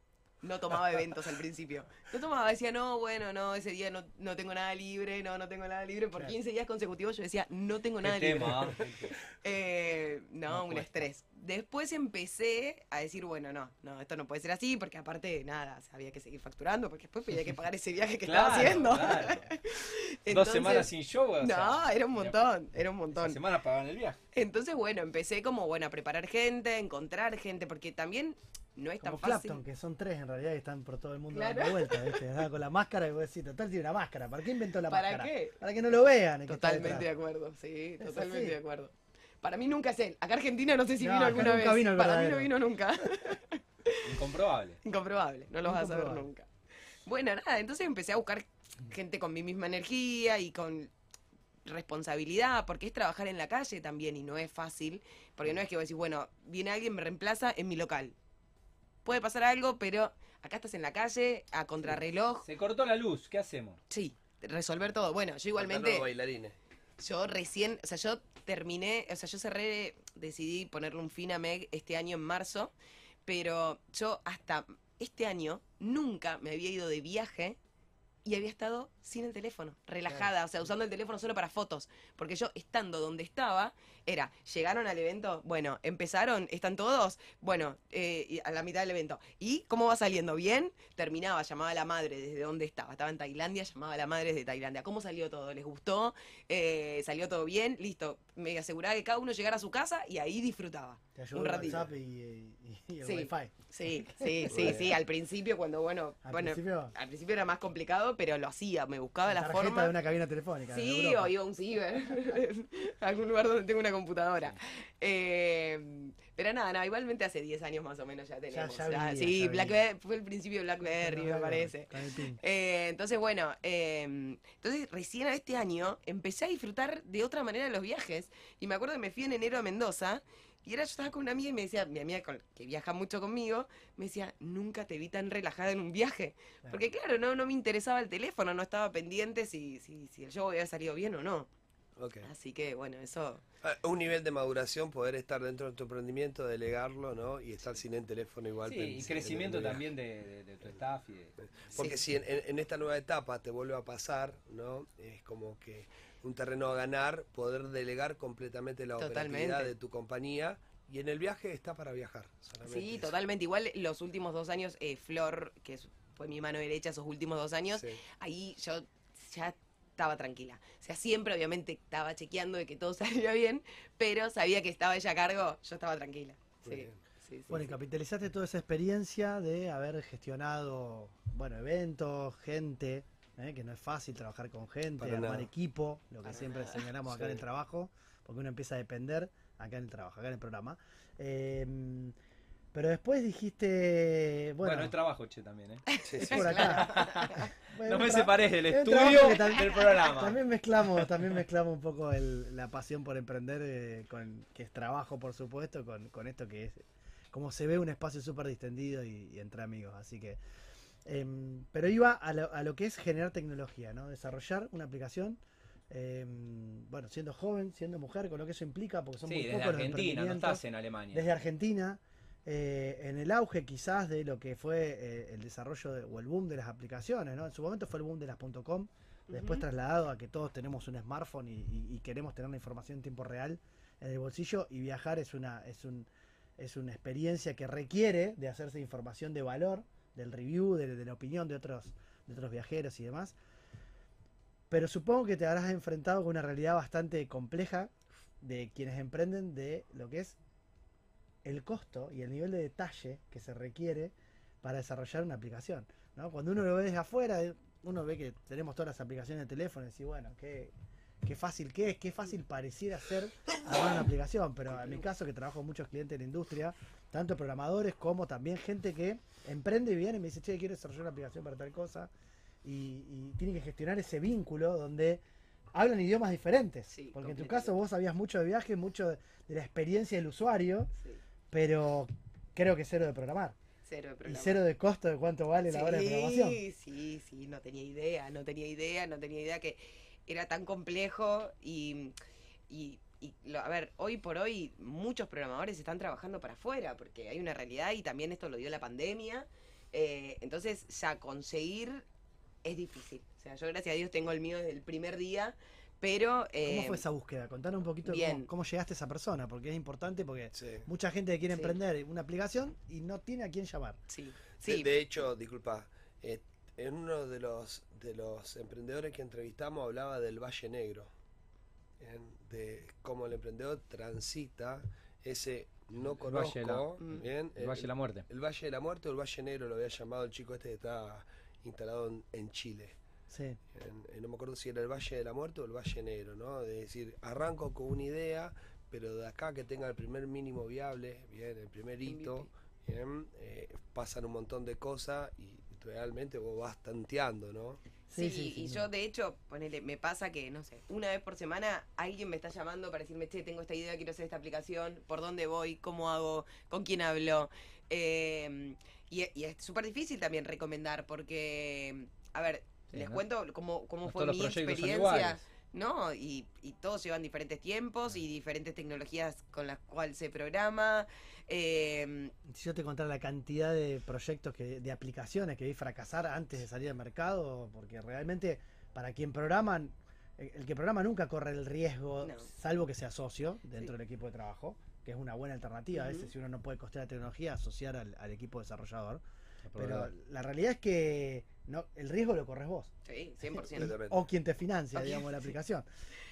No tomaba eventos al principio. No tomaba, decía, no, bueno, no, ese día no, no tengo nada libre, no, no tengo nada libre. Por Claro. 15 días consecutivos yo decía, no tengo nada libre. tema. Eh, no, No un cuesta. estrés. Después empecé a decir, bueno, no, no, esto no puede ser así, porque aparte, nada, o sea, había que seguir facturando, porque después había que pagar ese viaje que estaba haciendo. claro. Dos semanas sin show. o sea, No, era un montón, era un montón. semana pagaban el viaje. Entonces, bueno, empecé como, bueno, a preparar gente, a encontrar gente, porque también no es Como tan fácil. Clapton, que son tres en realidad y están por todo el mundo Claro. dando vueltas, ¿viste? Nada, Con la máscara y vos decís, total tiene una máscara. ¿Para qué inventó la ¿Para máscara? qué? Para que no lo vean. Totalmente de acuerdo, sí, Es totalmente así. de acuerdo. Para mí nunca es él. Acá Argentina no sé si No, vino alguna nunca vez. vino el Para mí no vino nunca. Incomprobable. Incomprobable, no lo vas a saber nunca. Bueno, nada, entonces empecé a buscar gente con mi misma energía y con responsabilidad, porque es trabajar en la calle también y no es fácil, porque no es que vos decís, bueno, viene alguien, me reemplaza en mi local. Puede pasar algo, pero acá estás en la calle, a contrarreloj, Se cortó la luz, ¿qué hacemos? sí, resolver todo. Bueno, yo igualmente... los bailarines. Yo recién, o sea, yo terminé, o sea, yo cerré, decidí ponerle un fin a Meg este año en marzo, pero yo hasta este año nunca me había ido de viaje y había estado sin el teléfono, relajada, o sea, usando el teléfono solo para fotos, porque yo estando donde estaba, era, llegaron al evento, bueno, empezaron, están todos, bueno, eh, a la mitad del evento, ¿y cómo va saliendo? ¿Bien? Terminaba, llamaba a la madre desde donde estaba, estaba en Tailandia, llamaba a la madre desde Tailandia, ¿cómo salió todo? ¿Les gustó? Eh, ¿Salió todo bien? Listo, me aseguraba que cada uno llegara a su casa y ahí disfrutaba. Te ayudó Un ratito. WhatsApp y, y- y el Sí. Wi-Fi. Sí, sí, sí, sí, al principio cuando, bueno, Al bueno, principio, al principio era más complicado, pero lo hacía, me buscaba la tarjeta forma. de una cabina telefónica. Sí, o iba a un ciber, algún lugar donde tengo una computadora. Eh, pero nada, nada, igualmente hace 10 años más o menos ya tenemos. ya ya- venía, sí, ya Blackberry, fue el principio de BlackBerry, me parece. Eh, entonces, bueno, eh, entonces recién a este año empecé a disfrutar de otra manera de los viajes. Y me acuerdo que me fui en enero a Mendoza. Y era, yo estaba con una amiga y me decía, mi amiga con- que viaja mucho conmigo, me decía, nunca te vi tan relajada en un viaje. Claro. Porque claro, no, no me interesaba el teléfono, no estaba pendiente si, si, si el show había salido bien o no. Ok. Así que bueno, eso... Ah, Un nivel de maduración, poder estar dentro de tu emprendimiento, delegarlo, ¿no? Y estar sin el teléfono igual. Sí, y crecimiento también de, de- de tu staff y de... Porque Sí. si en, en- en esta nueva etapa te vuelve a pasar, ¿no? Es como que un terreno a ganar, poder delegar completamente la operatividad Totalmente. de tu compañía. Y en el viaje está para viajar. solamente Sí, eso. totalmente. Igual los últimos dos años, eh, Flor, que fue mi mano derecha esos últimos dos años, Sí. ahí yo ya estaba tranquila. O sea, siempre obviamente estaba chequeando de que todo saliera bien, pero sabía que estaba ella a cargo, yo estaba tranquila. Sí, sí, sí, Bueno, y capitalizaste toda esa experiencia de haber gestionado, bueno, eventos, gente, ¿eh? que no es fácil trabajar con gente, Para armar nada. equipo, lo que Para siempre nada. señalamos acá en el trabajo, porque uno empieza a depender acá en el trabajo, acá en el programa. Eh, pero después dijiste, Bueno, bueno, es trabajo, che, también, ¿eh? Sí, sí, por acá. Bueno, No me separes del estudio trabajo que tam- del programa. También mezclamos, también mezclamos un poco el- la pasión por emprender, eh, con, que es trabajo, por supuesto, con, con esto que es, como se ve, un espacio súper distendido y, y entre amigos. Así que, em, pero iba a lo, a lo que es generar tecnología, ¿no? Desarrollar una aplicación, em, bueno, siendo joven, siendo mujer, con lo que eso implica, porque son Sí, muy desde pocos los Argentina, no emprendimientos estás en Alemania. desde Argentina, eh, en el auge quizás de lo que fue eh, el desarrollo de- o el boom de las aplicaciones, ¿no? En su momento fue el boom de las .com, después trasladado a que todos tenemos un smartphone y, y- y queremos tener la información en tiempo real en el bolsillo y viajar es una es un es una experiencia que requiere de hacerse información de valor, del review, de, de la opinión de otros de otros viajeros y demás. Pero supongo que te habrás enfrentado con una realidad bastante compleja de quienes emprenden de lo que es el costo y el nivel de detalle que se requiere para desarrollar una aplicación. ¿no? Cuando uno lo ve desde afuera, uno ve que tenemos todas las aplicaciones de teléfono y bueno, qué, qué fácil que es, qué fácil pareciera ser armar una aplicación. Pero en mi caso, que trabajo con muchos clientes de la industria, tanto programadores como también gente que emprende y viene y me dice, che, quiero desarrollar una aplicación para tal cosa. Y, y tiene que gestionar ese vínculo donde hablan idiomas diferentes. Sí, porque en tu caso vos sabías mucho de viaje, mucho de, de la experiencia del usuario, Sí, pero creo que cero de programar. cero de Y programa. cero de costo de cuánto vale la hora de programación. Sí, sí, sí, no tenía idea, no tenía idea, no tenía idea que era tan complejo y, y, y lo- a ver, hoy por hoy muchos programadores están trabajando para afuera porque hay una realidad y también esto lo dio la pandemia, eh, entonces ya conseguir es difícil. O sea, yo gracias a Dios tengo el mío desde el primer día, pero... ¿Cómo eh, fue esa búsqueda? Contanos un poquito bien. cómo, cómo llegaste a esa persona, porque es importante porque Sí. mucha gente quiere Sí. emprender una aplicación y no tiene a quién llamar. Sí, De, sí, de hecho, disculpa, eh, en uno de los, de los emprendedores que entrevistamos hablaba del Valle Negro, bien, de cómo el emprendedor transita ese no El conozco, Valle de la- Mm. bien, El Valle de la Muerte. el Valle de la Muerte o el Valle Negro lo había llamado el chico este que está instalado en, en Chile. Sí. En- en- no me acuerdo si era el Valle de la Muerte o el Valle Negro, ¿no? De decir, arranco con una idea, pero de acá que tenga el primer mínimo viable, bien, el primer hito, bien, eh, pasan un montón de cosas y realmente vos vas tanteando, ¿no? Sí, Sí, sí, y yo de hecho, ponele, me pasa que, no sé, una vez por semana alguien me está llamando para decirme, che, tengo esta idea, quiero hacer esta aplicación, por dónde voy, cómo hago, con quién hablo. Eh, y, y es súper difícil también recomendar porque, a ver, Sí, les ¿no? cuento cómo, cómo No fue mi experiencia. ¿no? Y, y todos llevan diferentes tiempos y diferentes tecnologías con las cuales se programa. Eh, Si yo te contara la cantidad de proyectos, que, de aplicaciones que vi fracasar antes de salir al mercado, porque realmente para quien programan, el, que programa nunca corre el riesgo, No. salvo que sea socio dentro Sí. del equipo de trabajo, que es una buena alternativa. A veces, si uno no puede costear la tecnología, asociar al, al equipo desarrollador. Pero la realidad es que no, el riesgo lo corres vos. sí, 100%. Completamente. O quien te financia, digamos, la aplicación.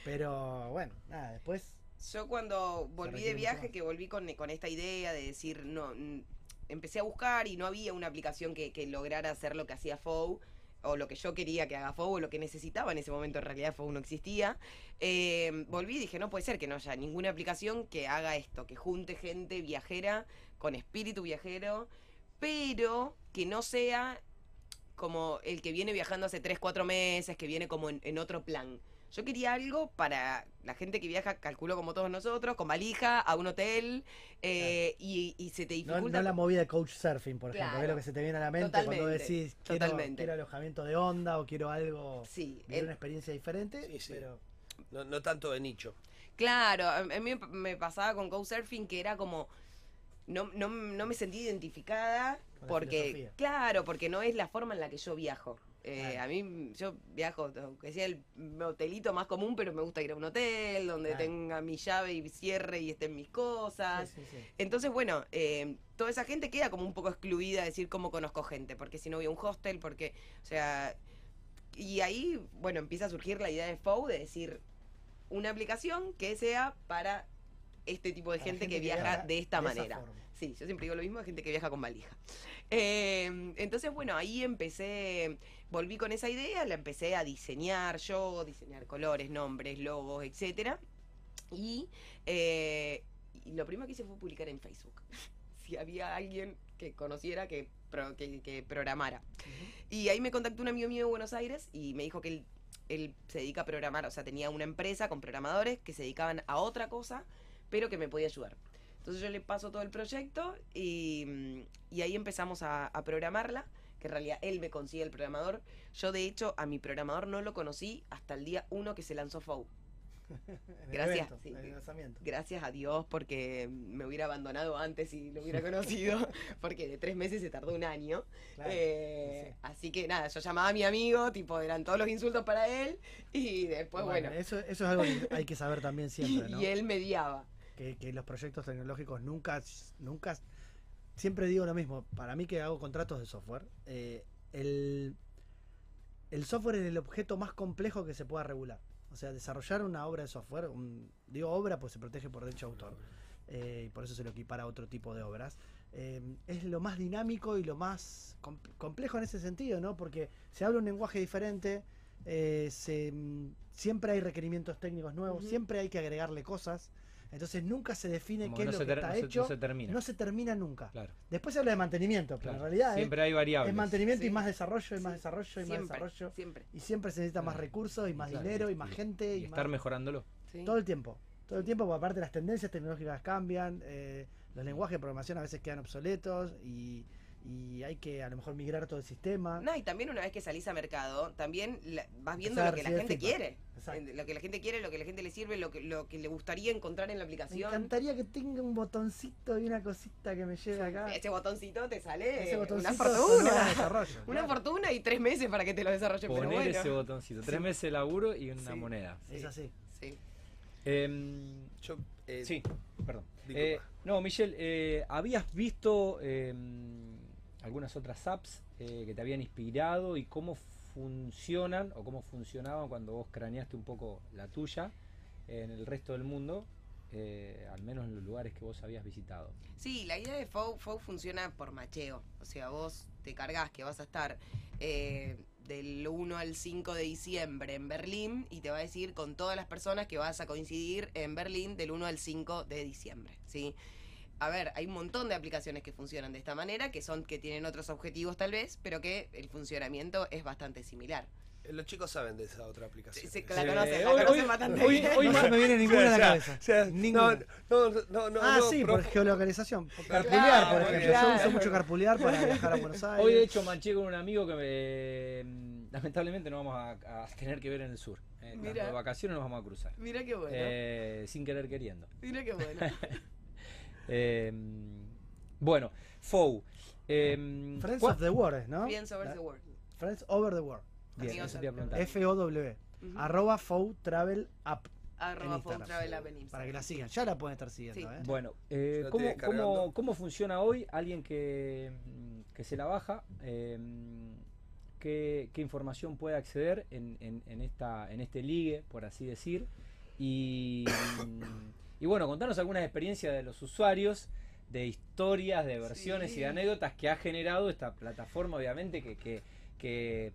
Pero bueno, nada, después. Yo cuando volví de viaje, que volví con, con esta idea de decir, no, empecé a buscar y no había una aplicación que, que lograra hacer lo que hacía FOU, o lo que yo quería que haga FOU, o lo que necesitaba en ese momento, en realidad FOU no existía. Eh, volví y dije, no puede ser que no haya ninguna aplicación que haga esto, que junte gente viajera, con espíritu viajero, pero que no sea como el que viene viajando hace 3, 4 meses, que viene como en, en otro plan. Yo quería algo para la gente que viaja, calculo como todos nosotros, con valija, a un hotel, eh, y, y se te dificulta. no la movida de Coach Surfing, por ejemplo, que es lo que se te viene a la mente cuando Totalmente, decís quiero, totalmente. quiero alojamiento de onda o quiero algo, Sí, vivir el- una experiencia diferente. Sí, sí. Pero No, no tanto de nicho. Claro, a mí me- me pasaba con Couchsurfing que era como. No, no, no me sentí identificada Con porque, claro, porque no es la forma en la que yo viajo. Eh, Claro. A mí, yo viajo, aunque sea el hotelito más común, pero me gusta ir a un hotel donde Claro. tenga mi llave y cierre y estén mis cosas. sí, sí, sí. Entonces, bueno, eh, toda esa gente queda como un poco excluida a decir cómo conozco gente, porque si no voy a un hostel, porque, o sea, y ahí, bueno, empieza a surgir la idea de FOU de decir una aplicación que sea para este tipo de Para gente, que viaja de esta esa manera. Sí, yo siempre digo lo mismo de gente que viaja con valija. Eh, entonces, bueno, ahí empecé, volví con esa idea, la empecé a diseñar yo, diseñar colores, nombres, logos, etcétera. Y, eh, y lo primero que hice fue publicar en Facebook. si había alguien que conociera que, pro- que, que programara. Y ahí me contactó un amigo mío de Buenos Aires y me dijo que él, él se dedica a programar, o sea, tenía una empresa con programadores que se dedicaban a otra cosa, pero que me podía ayudar. Entonces yo le paso todo el proyecto y, mm, y ahí empezamos a, a programarla, que en realidad él me consigue el programador. Yo de hecho a mi programador no lo conocí hasta el día uno que se lanzó FOU. Gracias, evento, sí. Gracias a Dios porque me hubiera abandonado antes si lo hubiera conocido, porque de tres meses se tardó un año. Claro, Eh, sí, sí. Así que nada, yo llamaba a mi amigo, tipo, eran todos los insultos para él y después, bueno, Eso, eso es algo que hay que saber también y, siempre, ¿no? y él mediaba. Que, que los proyectos tecnológicos nunca, nunca, siempre digo lo mismo, para mí que hago contratos de software, eh, el, el software es el objeto más complejo que se pueda regular. O sea, desarrollar una obra de software, un- digo obra pues se protege por derecho de autor, eh, y por eso se lo equipara a otro tipo de obras. eh, es lo más dinámico y lo más com- complejo en ese sentido, ¿no? Porque se habla un lenguaje diferente, eh, se, mm, siempre hay requerimientos técnicos nuevos, siempre hay que agregarle cosas, entonces nunca se define Como qué que es no lo se que está no se- hecho, no se termina. no se termina nunca. Claro, Después se habla de mantenimiento, pero claro. en realidad es- Siempre hay variables. es mantenimiento y más desarrollo y más desarrollo y más desarrollo. siempre. Y siempre se necesita más recursos y más Claro, dinero y y- más gente Y y, estar más- mejorándolo. Sí. todo el tiempo. Todo el tiempo, porque aparte las tendencias tecnológicas cambian, eh, los lenguajes de programación a veces quedan obsoletos y, y hay que a lo mejor migrar todo el sistema. No, y también una vez que salís a mercado, también la- vas viendo lo que la gente feedback. quiere. Exacto. Eh, Lo que la gente quiere, lo que la gente le sirve, lo que, lo que le gustaría encontrar en la Me aplicación. encantaría que tenga un botoncito y una cosita que me llegue acá. Ese botoncito te sale Ese botoncito una fortuna. desarrollo, Una claro. fortuna y tres meses para que te lo desarrollen. Pero Poner bueno. ese botoncito. Tres Sí. meses de laburo y una Sí. moneda. Es así. Sí. Em, Yo, eh, sí, perdón. Disculpa. Eh, no, Michelle, eh, ¿habías visto em, algunas otras apps eh, que te habían inspirado y cómo funcionan o cómo funcionaban cuando vos craneaste un poco la tuya en el resto del mundo? eh, al menos en los lugares que vos habías visitado. Sí, la idea de FOU, FOU funciona por macheo. O sea, vos te cargas que vas a estar eh, del 1 al 5 de diciembre en Berlín y te va a decir con todas las personas que vas a coincidir en Berlín del 1 al 5 de diciembre. ¿sí? A ver, hay un montón de aplicaciones que funcionan de esta manera, que son que tienen otros objetivos tal vez, pero que el funcionamiento es bastante similar. eh, los chicos saben de esa otra aplicación. Sí, la Sí, conocen, la hoy- conocen hoy- bastante hoy- bien. hoy no me viene ninguna a la cabeza. Ninguna. No, no, no, ah, no, sí, pero- por geolocalización. Por Claro, Carpulear, por ejemplo. Yo uso mucho carpulear para viajar a Buenos Aires. Hoy de hecho manché con un amigo que me, lamentablemente no vamos a, a tener que ver en el sur. Eh, las vacaciones nos vamos a cruzar. Mira qué bueno. Eh, sin querer queriendo. Mira qué bueno. Eh, bueno, FOU. eh, Friends ¿cuá- of the World, ¿no? Friends over the world. Friends over the World. Bien, Amigos eso te iba a del- preguntar. F-O-W. Arroba Fou Travel App. Arroba Instagram. Travel App en Instagram. Para que la sigan. Ya la pueden estar siguiendo, Sí. ¿eh? Bueno, eh, ¿cómo, cómo, cómo funciona hoy alguien que, que se la baja? Eh, ¿qué, qué información puede acceder en, en- en esta, en este ligue, por así decir? Y, y bueno, contanos algunas experiencias de los usuarios, de historias, de versiones y de anécdotas que ha generado esta plataforma, obviamente, que, que, que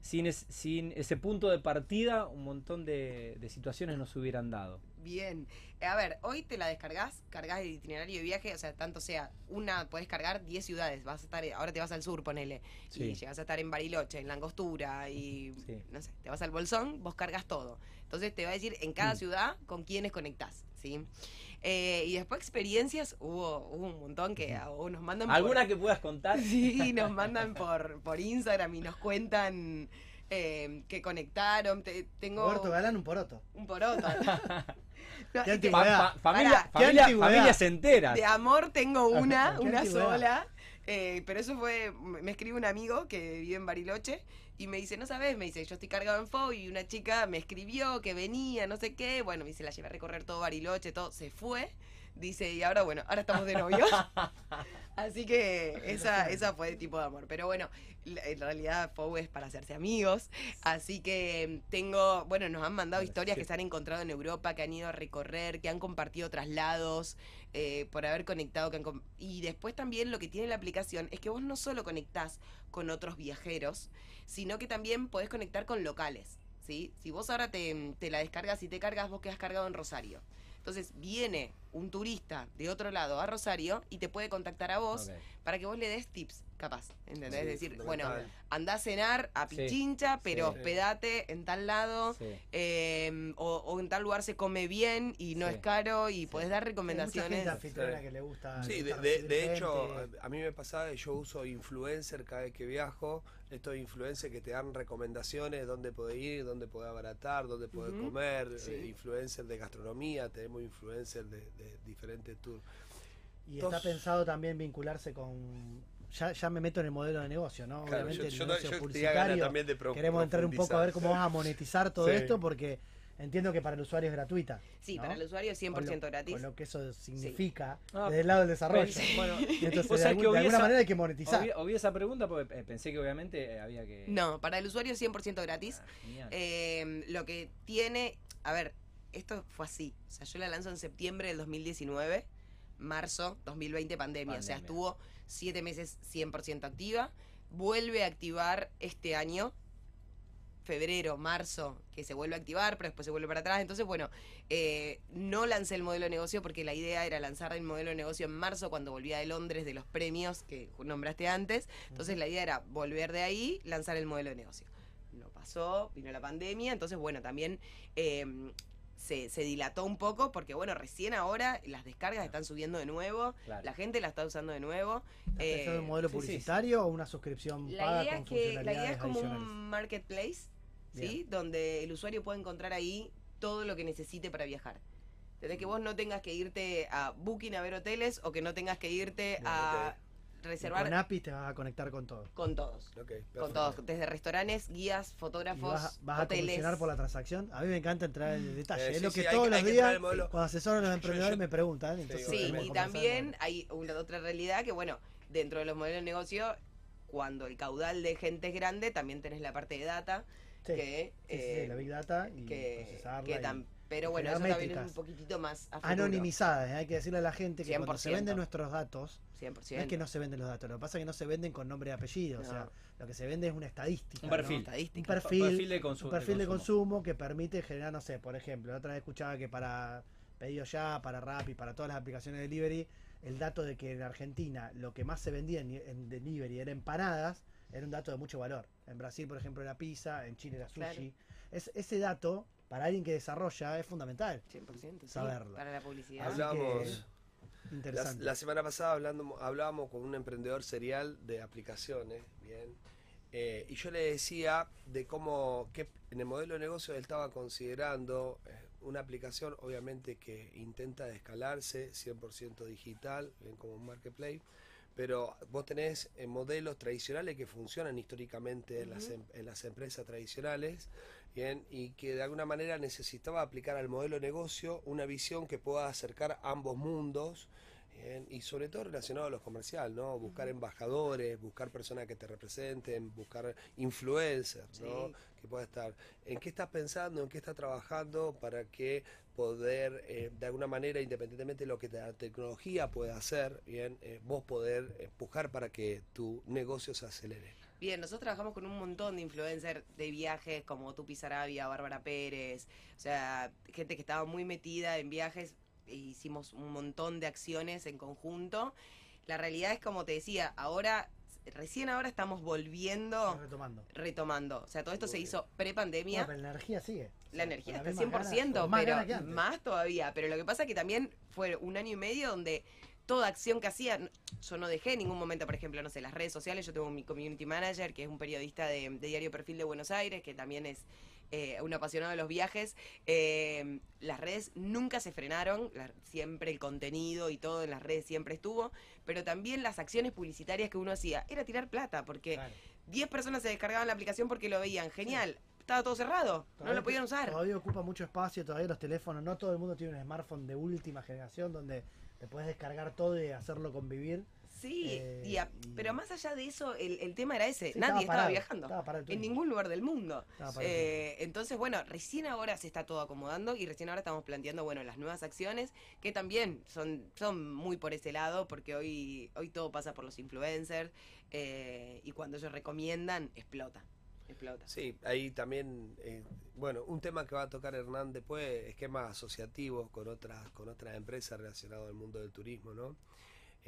sin, es- sin ese punto de partida un montón de, de situaciones no se hubieran dado. Bien. A ver, hoy te la descargas, cargas el itinerario de viaje, o sea, tanto sea, una, podés cargar 10 ciudades, vas a estar, ahora te vas al sur, ponele, Sí. y llegas a estar en Bariloche, en Langostura, y Sí. no sé, te vas al Bolsón, vos cargas todo. Entonces te va a decir en cada Mm. ciudad con quiénes conectás, ¿sí? Eh, y después experiencias, hubo, hubo un montón que o nos mandan por- ¿Alguna que puedas contar? Sí, nos mandan por, por Instagram y nos cuentan eh, que conectaron. Te- tengo Roberto Galán, un poroto. un poroto. No, Qué Fa- fa- familia, familia- familias enteras. de amor tengo una, una antigüedad. sola. eh, pero eso fue, me escribe un amigo que vive en Bariloche y me dice, no sabes, me dice, yo estoy cargado en FO y una chica me escribió que venía, no sé qué. Bueno, me dice, la llevé a recorrer todo Bariloche, todo, se fue. Dice, y ahora bueno, ahora estamos de novios. Así que esa, esa fue el tipo de amor. Pero bueno, en realidad FOU es para hacerse amigos. Así que tengo, bueno, nos han mandado historias sí. que se han encontrado en Europa, que han ido a recorrer, que han compartido traslados, eh, por haber conectado. que han com- y después también lo que tiene la aplicación es que vos no solo conectás con otros viajeros, sino que también podés conectar con locales. ¿sí? Si vos ahora te, te la descargas y te cargas, vos quedás cargado en Rosario. Entonces viene un turista de otro lado a Rosario y te puede contactar a vos para que vos le des tips, capaz. ¿Entendés? Sí, es decir, bueno, andá a cenar a Sí. Pichincha, pero Sí. hospedate en tal lado. Sí. eh, o, o en tal lugar se come bien y no Sí. es caro y podés dar Hay mucha recomendaciones. gente que le gusta. Sí, de, hecho, a mí me pasaba que yo uso influencer cada vez que viajo. Estos influencers que te dan recomendaciones, dónde poder ir, dónde poder abaratar, dónde poder Ujú, comer. sí. eh, influencers de gastronomía, tenemos influencers de, de diferentes tours. Y está pensado también vincularse con. Ya, ya me meto en el modelo de negocio, ¿no? Claro, Obviamente yo, el yo- negocio yo ganas publicitario. también de Queremos entrar un poco a ver cómo vas a monetizar todo Sí. esto, porque entiendo que para el usuario es gratuita. Sí, ¿no? para el usuario es 100% Con lo- gratis. Con lo que eso significa Ah, desde el lado del desarrollo. Pensé- bueno, Entonces, de, algún- alguna esa- manera hay que monetizar. obvié- esa pregunta porque eh, pensé que obviamente eh, había que. No, para el usuario es 100% gratis. Ah. Eh, lo que tiene, a ver, esto fue así. O sea, yo la lanzo en septiembre del 2019, marzo 2020 pandemia. O sea, Pandemia. estuvo siete meses 100% activa. Vuelve a activar este año, febrero, marzo, que se vuelve a activar, pero después se vuelve para atrás. Entonces, bueno, eh, no lancé el modelo de negocio porque la idea era lanzar el modelo de negocio en marzo cuando volvía de Londres de los premios que nombraste antes. Entonces, la idea era volver de ahí, lanzar el modelo de negocio. No pasó, vino la pandemia, entonces, bueno, también eh, se, se dilató un poco porque, bueno, recién ahora las descargas están subiendo de nuevo, Claro. la gente la está usando de nuevo. ¿Estás pensando en eh, un modelo sí, sí, sí. publicitario o una suscripción la paga idea, con es que, la idea es como un marketplace, ¿sí? Donde el usuario puede encontrar ahí todo lo que necesite para viajar. Desde que vos no tengas que irte a Booking a ver hoteles o que no tengas que irte Bien, a reservar Con API te vas a conectar con todo. con todos. Con todos, desde restaurantes, guías, Y fotógrafos, vas, a- vas a comisionar por la transacción. A mí me encanta entrar en el detalle. Eh, es sí, lo que todos los hay días, cuando asesoro a los emprendedores, yo- me preguntan. Entonces, Sí, y también hay una otra realidad que, bueno, dentro de los modelos de negocio, cuando el caudal de gente es grande, también tenés la parte de data, Sí, que, sí, sí, sí, eh, la Big Data y que, procesarla. que y pero bueno, eso también es un poquitito más a. Anonimizadas, ¿eh? hay que decirle a la gente que cuando se 100%. venden nuestros datos, 100%. no es que no se venden los datos, lo que pasa es que no se venden con nombre y apellido, o No. sea, lo que se vende es una estadística. Un ¿no? perfil. Un Estadística. perfil, perfil de consu- un perfil de de consumo. consumo que permite generar, no sé, por ejemplo, la otra vez escuchaba que para pedido ya, para Rappi, para todas las aplicaciones de delivery, el dato de que en Argentina lo que más se vendía en, en delivery era empanadas, era un dato de mucho valor. En Brasil, por ejemplo, era pizza, en Chile era sushi. Claro. Es, ese dato, para alguien que desarrolla, es fundamental. 100%, sí, Saberlo. para la publicidad. Hablamos. La, la semana pasada hablando, hablábamos con un emprendedor serial de aplicaciones, bien, eh, y yo le decía de cómo que en el modelo de negocio él estaba considerando eh, una aplicación, obviamente que intenta escalarse 100% digital, bien como un marketplace, pero vos tenés eh, modelos tradicionales que funcionan históricamente en, las, em- en las empresas tradicionales, bien, y que de alguna manera necesitaba aplicar al modelo de negocio una visión que pueda acercar ambos mundos. bien, y sobre todo relacionado a los comercial, ¿no? Buscar embajadores, buscar personas que te representen, buscar influencers, ¿no? Sí. Que pueda estar. ¿En qué estás pensando? ¿En qué estás trabajando para que poder, eh, de alguna manera, independientemente de lo que la tecnología pueda hacer, bien, eh, vos poder empujar para que tu negocio se acelere? Bien, nosotros trabajamos con un montón de influencers de viajes como Tupi Sarabia, Bárbara Pérez, o sea, gente que estaba muy metida en viajes, e hicimos un montón de acciones en conjunto. La realidad es como te decía, ahora, recién ahora estamos volviendo, retomando. retomando, o sea, todo esto se hizo pre-pandemia. Pero la energía sigue. La energía está las 100%, mismas ganas, más pero antes. más todavía. Pero lo que pasa es que también fue un año y medio donde toda acción que hacía, yo no dejé en ningún momento, por ejemplo, no sé, las redes sociales. Yo tengo mi community manager, que es un periodista de, de Diario Perfil de Buenos Aires, que también es eh, un apasionado de los viajes. Eh, las redes nunca se frenaron, la- siempre el contenido y todo en las redes siempre estuvo, pero también las acciones publicitarias que uno hacía era tirar plata, porque Claro. 10 personas se descargaban la aplicación porque lo veían. Genial. Estaba todo cerrado. No lo podían usar. Todavía ocupa mucho espacio, todavía los teléfonos, no todo el mundo tiene un smartphone de última generación donde te puedes descargar todo y hacerlo convivir. Sí, Eh, y a- y- pero más allá de eso, el, el tema era ese. Sí, Nadie estaba, parado, viajando. estaba en ningún lugar del mundo. Estaba Eh, entonces, bueno, recién ahora se está todo acomodando y recién ahora estamos planteando, bueno, las nuevas acciones que también son, son muy por ese lado porque hoy, hoy todo pasa por los influencers eh, y cuando ellos recomiendan, explota. Explota. Sí, ahí también, eh, bueno, un tema que va a tocar Hernán después, esquemas asociativos con otras, con otras empresas relacionadas al mundo del turismo, ¿no?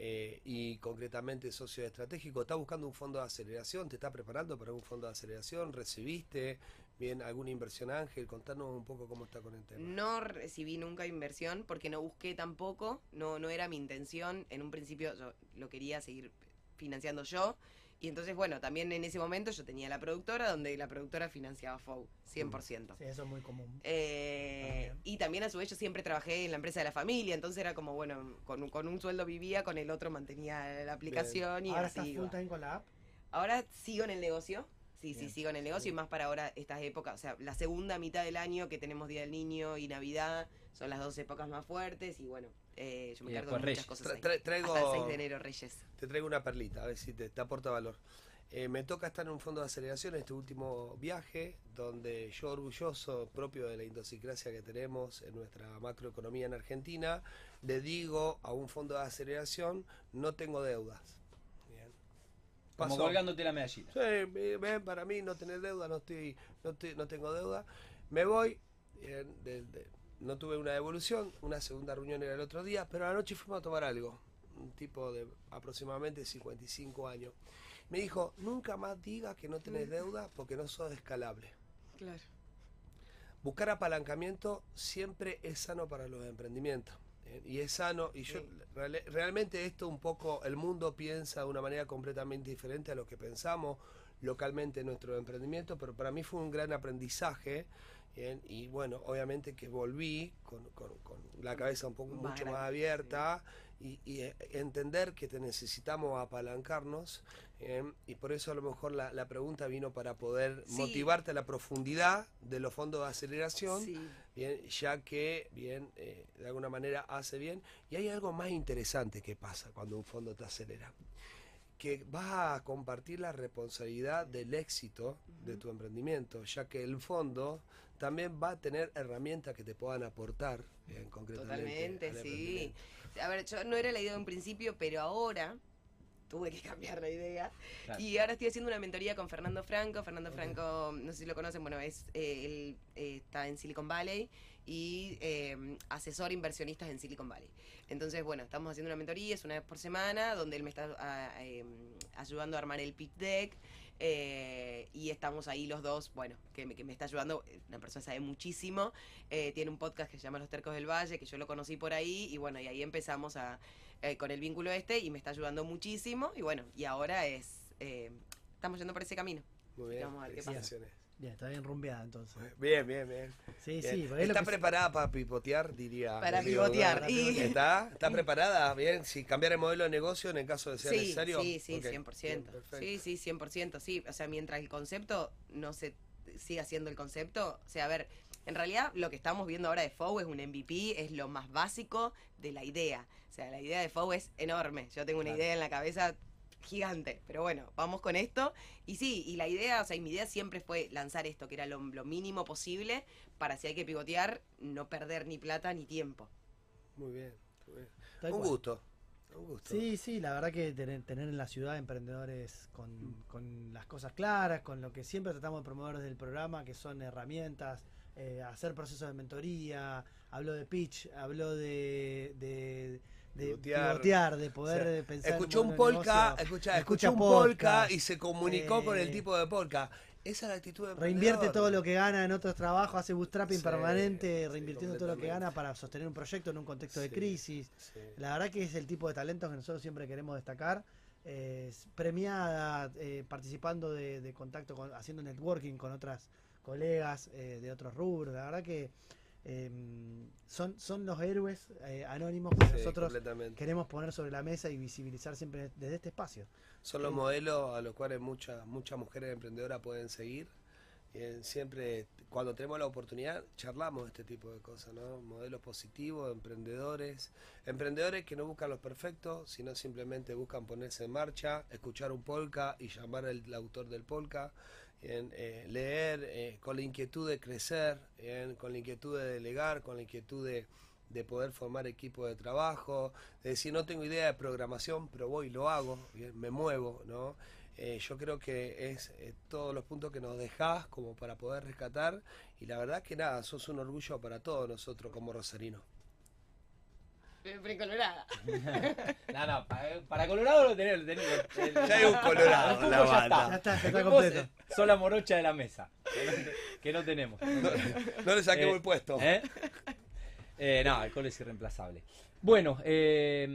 Eh, y concretamente socio estratégico, ¿está buscando un fondo de aceleración? ¿Te está preparando para un fondo de aceleración? ¿Recibiste bien alguna inversión Ángel? Contanos un poco cómo está con el tema. No recibí nunca inversión porque no busqué tampoco, no, no era mi intención. En un principio yo lo quería seguir financiando yo. Y entonces, bueno, también en ese momento yo tenía la productora donde la productora financiaba FOU, 100%. Sí, eso es muy común. Eh, y también a su vez yo siempre trabajé en la empresa de la familia, entonces era como, bueno, con, un- con un sueldo vivía, con el otro mantenía la aplicación y Ahora así estás full time con la app. Ahora sigo en el negocio, Sí, sí, sigo en el negocio y más para ahora estas épocas, o sea, la segunda mitad del año que tenemos Día del Niño y Navidad son las dos épocas más fuertes y bueno, eh, yo me cargo de muchas Reyes. cosas Tra- ahí. tra- traigo- Hasta el 6 de enero Reyes. Te traigo una perlita, a ver si te, te aporta valor. Eh, me toca estar en un fondo de aceleración en este último viaje, donde yo orgulloso, propio de la idiosincrasia que tenemos en nuestra macroeconomía en Argentina, le digo a un fondo de aceleración, no tengo deudas. Bien. Como colgándote la medallita. Sí, ve- ven, para mí no tener deuda, no estoy, no, estoy- no tengo deuda. Me voy, bien, de- de- no tuve una devolución, una segunda reunión era el otro día, pero a la noche fuimos a tomar algo. Un tipo de aproximadamente 55 años. Me dijo, nunca más digas que no tenés deuda porque no sos escalable. Claro. Buscar apalancamiento siempre es sano para los emprendimientos. ¿eh? Y es sano, y yo Sí. realmente esto un poco, el mundo piensa de una manera completamente diferente a lo que pensamos localmente en nuestro emprendimiento, pero para mí fue un gran aprendizaje. ¿Bien? Y bueno, obviamente que volví con, con- con la cabeza un poco Más mucho grande, más abierta y, y, eh, entender que te necesitamos apalancarnos. ¿bien? Y por eso a lo mejor la, la pregunta vino para poder Sí. motivarte a la profundidad de los fondos de aceleración Sí. bien, ya que bien eh, de alguna manera hace bien. Y hay algo más interesante que pasa cuando un fondo te acelera, que vas a compartir la responsabilidad del éxito de tu emprendimiento, ya que el fondo también va a tener herramientas que te puedan aportar bien, concretamente. Totalmente, al sí. A ver, yo no era la idea de un principio, pero ahora tuve que cambiar la idea. Claro. Y ahora estoy haciendo una mentoría con Fernando Franco. Fernando Franco, no sé si lo conocen, bueno, es eh, él eh, está en Silicon Valley y eh, asesor inversionistas en Silicon Valley. Entonces, bueno, estamos haciendo una mentoría, es una vez por semana, donde él me está ah, eh, ayudando a armar el pitch deck. Eh, y estamos ahí los dos, bueno, que me, que me está ayudando, eh, una persona que sabe muchísimo, eh, tiene un podcast que se llama Los Tercos del Valle, que yo lo conocí por ahí, y bueno, y ahí empezamos a, eh, con el vínculo este, y me está ayudando muchísimo, y bueno, y ahora es, eh, estamos yendo por ese camino. Muy bien. Vamos a ver qué pasa. Bien, está bien rumbeada entonces. Bien, bien, bien. Sí, Bien. sí, ¿Está se- preparada para pivotear, diría? Para pivotear, y- ¿Está? ¿Está preparada? Bien, si cambiar el modelo de negocio en el caso de ser Sí, necesario. sí, sí, Ok, 100%. bien, sí, sí, 100%, sí. O sea, mientras el concepto no se siga siendo el concepto, o sea, a ver, en realidad lo que estamos viendo ahora de FOW es un MVP, es lo más básico de la idea. O sea, la idea de FOW es enorme. Yo tengo una Claro. idea en la cabeza gigante, pero bueno, vamos con esto. Y sí, y la idea, o sea, y mi idea siempre fue lanzar esto, que era lo, lo mínimo posible, para si hay que pivotear, no perder ni plata ni tiempo. Muy bien. muy bien. Tal Un cual. gusto. Un gusto. Sí, sí, la verdad que tener, tener en la ciudad emprendedores con, con las cosas claras, con lo que siempre tratamos de promover desde el programa, que son herramientas, eh, hacer procesos de mentoría, habló de pitch, habló de, de, de Pivotear. de poder O sea, pensar en escuchó un polka, escucha, escuchó un polka y se comunicó con el tipo de polka. Esa es la actitud de Reinvierte todo lo que gana en otros trabajos, hace bootstrapping Sí, permanente, sí, reinvirtiendo todo lo que gana para sostener un proyecto en un contexto de crisis. La verdad que es el tipo de talentos que nosotros siempre queremos destacar. Eh, premiada, eh, participando de, de contacto, con, haciendo networking con otras colegas eh, de otros rubros. La verdad que eh, son, son los héroes eh, anónimos que Sí, nosotros queremos poner sobre la mesa y visibilizar siempre desde este espacio. Son los Sí. modelos a los cuales muchas muchas mujeres emprendedoras pueden seguir. Eh, siempre, cuando tenemos la oportunidad, charlamos de este tipo de cosas, ¿no? Modelos positivos, emprendedores. Emprendedores que no buscan los perfectos, sino simplemente buscan ponerse en marcha, escuchar un polka y llamar al autor del polka. Bien, eh, leer eh, con la inquietud de crecer, con la inquietud de delegar, con la inquietud de, de poder formar equipo de trabajo, de decir no tengo idea de programación, pero voy y lo hago, bien, me muevo, ¿no? Eh, yo creo que es eh, todos los puntos que nos dejás como para poder rescatar y la verdad que nada, sos un orgullo para todos nosotros como rosarinos. Precolorada. No, no, para, para Colorado lo tenés. lo tenés, lo- el- Ya hay un Colorado en la ya banda. está. Ya está, ya está Vos, completo. eh, sos la morocha de la mesa. Que no, tenemos. No le saquemos Eh, el puesto. ¿Eh? Eh, no, cole es irreemplazable. Bueno, eh,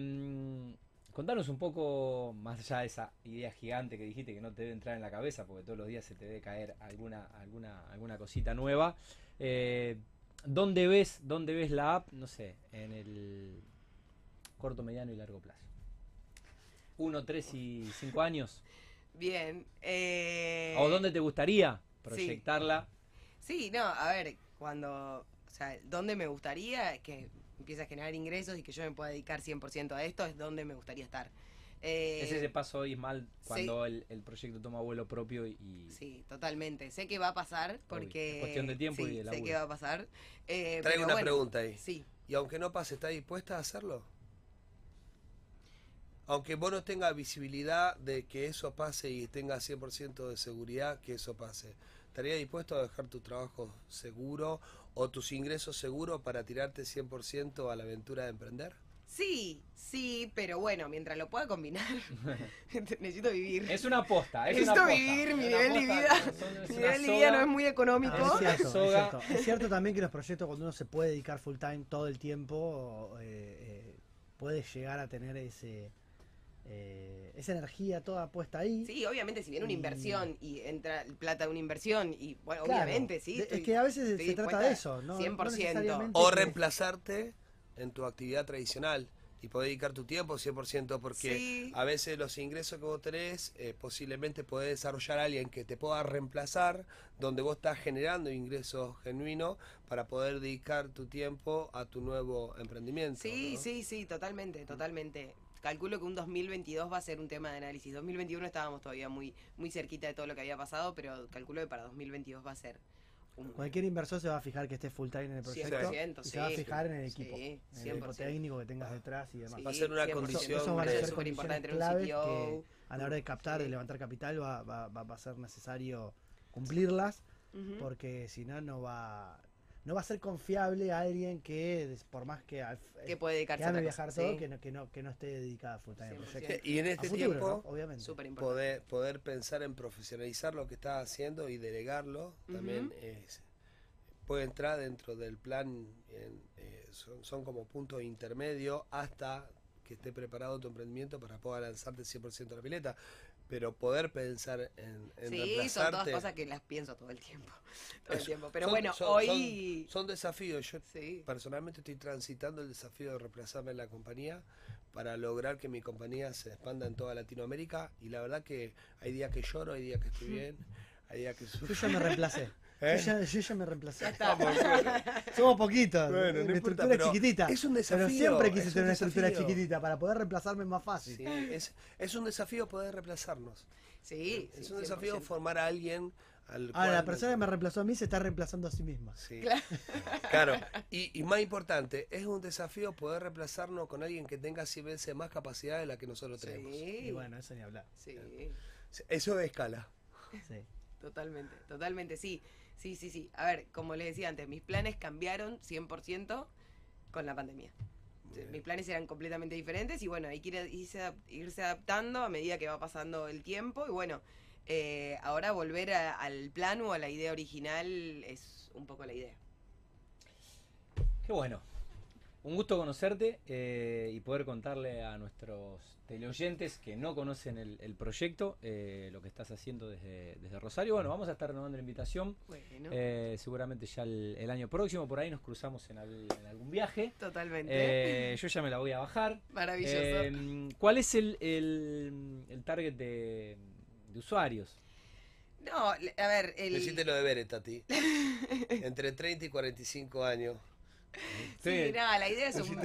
contanos un poco, más allá de esa idea gigante que dijiste que no te debe entrar en la cabeza, porque todos los días se te debe caer alguna, alguna, alguna cosita nueva. Eh, ¿dónde, ves, ¿Dónde ves la app, no sé, en el corto, mediano y largo plazo? ¿Uno, tres y cinco años? Bien. eh, ¿O dónde te gustaría proyectarla? Sí, no, a ver, cuando, o sea, donde me gustaría que empiece a generar ingresos y que yo me pueda dedicar 100% a esto es donde me gustaría estar. Eh, Es ese paso, Ismael, cuando el, el proyecto toma vuelo propio y... Sí, totalmente. Sé que va a pasar porque... Es cuestión de tiempo sí, y de sé laburo. que va a pasar. eh, Traigo una bueno, pregunta ahí. Sí. Y aunque no pase, ¿estás dispuesta a hacerlo? Aunque vos no tengas visibilidad de que eso pase y tengas 100% de seguridad que eso pase, ¿estarías dispuesto a dejar tu trabajo seguro o tus ingresos seguros para tirarte 100% a la aventura de emprender? Sí, sí, pero bueno, mientras lo pueda combinar, necesito vivir. Es una aposta, es una Necesito aposta. vivir, mi nivel de vida. Mi nivel de vida no es muy económico. Ah, Es cierto, es soga. cierto. Es cierto también que los proyectos cuando uno se puede dedicar full time todo el tiempo, eh, eh, puede llegar a tener ese eh, esa energía toda puesta ahí. Sí, obviamente, si viene una Y- inversión y entra plata de una inversión, y bueno, Claro. obviamente, sí. Estoy- es que a veces se trata de eso, ¿no? No 100%. necesariamente O reemplazarte en tu actividad tradicional y poder dedicar tu tiempo 100% porque Sí. a veces los ingresos que vos tenés eh, posiblemente podés desarrollar a alguien que te pueda reemplazar donde vos estás generando ingresos genuinos para poder dedicar tu tiempo a tu nuevo emprendimiento. Sí, ¿no? sí, sí, totalmente, totalmente. Calculo que un 2022 va a ser un tema de análisis. 2021 estábamos todavía muy, muy cerquita de todo lo que había pasado, pero calculo que para 2022 va a ser un... Cualquier inversor se va a fijar que esté full time en el proyecto 100%, y se va a fijar en el Sí, equipo, en el 100%. equipo técnico que tengas detrás y demás. Sí, Va a ser una 100%. condición Eso van a ser súper importante condiciones claves que a la hora de captar, de levantar capital, va, va- va- va a ser necesario cumplirlas, porque si no, no va, no va a ser confiable a alguien que, por más que, al- que puede dedicarse que a ame viajar cosa, todo, sí. que, no, que, no, que no esté dedicada full time al 100%. proyecto. Y en este futuro, tiempo ¿no? obviamente. Poder, poder pensar en profesionalizar lo que estás haciendo y delegarlo también es- puede entrar dentro del plan, en, eh, son, son como puntos intermedios hasta que esté preparado tu emprendimiento para poder lanzarte 100% a la pileta. Pero poder pensar en, en Sí, son todas cosas que las pienso todo el tiempo. Todo el tiempo. Pero son- bueno, son- hoy... Son, son desafíos. Yo Sí. personalmente estoy transitando el desafío de reemplazarme en la compañía para lograr que mi compañía se expanda en toda Latinoamérica y la verdad que hay días que lloro, hay días que estoy bien, hay días que Yo sufro. ya me reemplacé. ¿Eh? Yo, ya, yo ya me reemplacé. Ya. Somos poquitos. Bueno, no mi importa, estructura pero es chiquitita. es un Pero desafío, siempre quise es un tener una estructura chiquitita para poder reemplazarme más fácil. Sí, es, es un desafío poder reemplazarnos. Sí, es sí, un desafío 100%. formar a alguien al Ahora, la persona que me reemplazó a mí se está reemplazando a sí misma. Sí. Claro. Y, y más importante, es un desafío poder reemplazarnos con alguien que tenga 100 veces más capacidad de la que nosotros tenemos. Sí, Y bueno, eso ni hablar. sí, Eso es escala. Sí. totalmente, totalmente, sí. Sí, sí, sí. A ver, como les decía antes, mis planes cambiaron 100% con la pandemia. Bien. Mis planes eran completamente diferentes y bueno, hay que ir- irse, adap- irse adaptando a medida que va pasando el tiempo y bueno, eh, ahora volver a- al plan o a la idea original es un poco la idea. Qué bueno. Un gusto conocerte eh, y poder contarle a nuestros teleoyentes que no conocen el, el proyecto, eh, lo que estás haciendo desde, desde Rosario. Bueno, vamos a estar renovando la invitación. Bueno, eh, seguramente ya el, el año próximo, por ahí nos cruzamos en, al- en algún viaje. totalmente. Eh, yo ya me la voy a bajar. Maravilloso. Eh, ¿Cuál es el, el- el target de, de usuarios? no, le- a ver, el... Decite lo de Tati. Entre 30 y 45 años. Sí, no, la idea es un...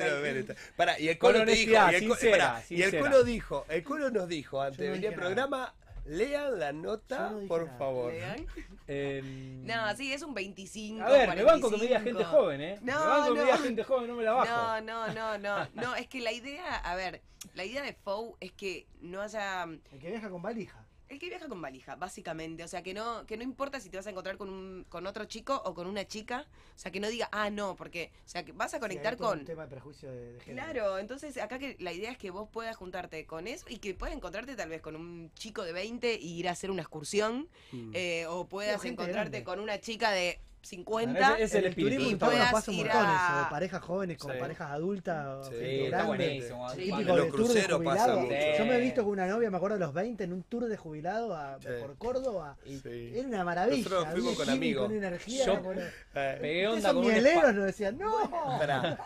Pará, y el Colo te dijo, y el, sincera, pará, y el. Colo dijo, el Colo nos dijo antes de no venir al nada. programa, lean la nota, no por nada. favor. ¿Lean? Eh, No, sí, es un 25. A ver, me banco que me diga 45. gente joven, ¿eh? me No, banco que me no. diga gente joven, no me la bajo. No, no, no, no. No, es que la idea, a ver, la idea de FOU es que no haya. El que viaja con valija. El que viaja con valija, básicamente. O sea, que no, que no importa si te vas a encontrar con, un, con otro chico o con una chica. O sea, que no diga, ah, no, porque. O sea, que vas a conectar Sí, con. Un tema de prejuicio de, de género. Claro, entonces acá que la idea es que vos puedas juntarte con eso y que puedas encontrarte tal vez con un chico de 20 y ir a hacer una excursión. Mm. eh, o puedas encontrarte grande. con una chica de 50. Ese- ese- En el espíritu. turismo Y puedas pasa un ir montón a- eso, de parejas jóvenes con Sí. parejas adultas, Sí, gente Sí, está grande. buenísimo. Sí. Típico de tour de jubilado. Yo me he visto con una novia, me acuerdo a los 20, en un tour de jubilado a- Sí. por Córdoba. Sí. Era una maravilla. Nosotros fuimos había con amigos. una energía. Yo- con- Eh, Pegué onda con mieleros nos decían, no.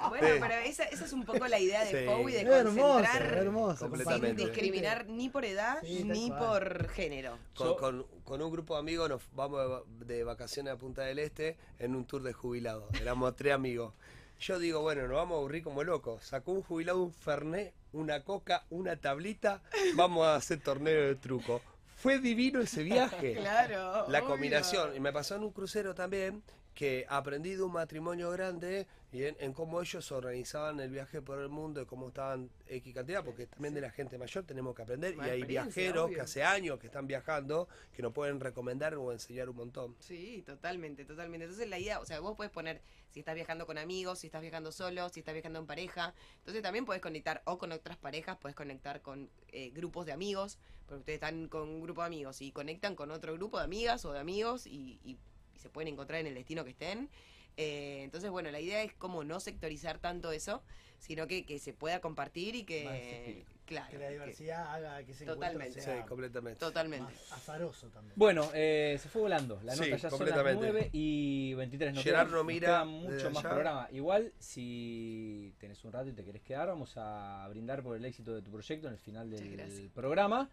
Bueno, Sí. pero esa, esa es un poco la idea de y de Es hermoso, concentrar hermoso. sin discriminar ni por edad ni por género. Con, con- con un grupo de amigos nos vamos de va- de vacaciones a Punta del Este en un tour de jubilados. Éramos tres amigos. Yo digo, bueno, nos vamos a aburrir como locos. Sacó un jubilado un fernet, una coca, una tablita. Vamos a hacer torneo de truco. Fue divino ese viaje. Claro. La obvio. combinación. Y me pasó en un crucero también que aprendí de un matrimonio grande y en, en cómo ellos organizaban el viaje por el mundo y cómo estaban X cantidad, porque también de la gente mayor tenemos que aprender. Más y hay viajeros obvio. que hace años que están viajando que nos pueden recomendar o enseñar un montón. Sí, totalmente, totalmente. Entonces la idea, o sea, vos puedes poner si estás viajando con amigos, si estás viajando solo, si estás viajando en pareja. Entonces también puedes conectar o con otras parejas, puedes conectar con eh, grupos de amigos, porque ustedes están con un grupo de amigos y conectan con otro grupo de amigas o de amigos y se pueden encontrar en el destino que estén. Eh, entonces, bueno, la idea es como no sectorizar tanto eso, sino que, que se pueda compartir y que, claro, Que la que- diversidad haga que ese Totalmente. encuentro Sí, sea completamente. totalmente. más azaroso también. Bueno, eh, se fue volando. La Sí, nota ya son las completamente. 9 y 23. Nos Gerard queda, no queda mucho más allá. programa. Igual, si tenés un rato y te querés quedar, vamos a brindar por el éxito de tu proyecto en el final del programa.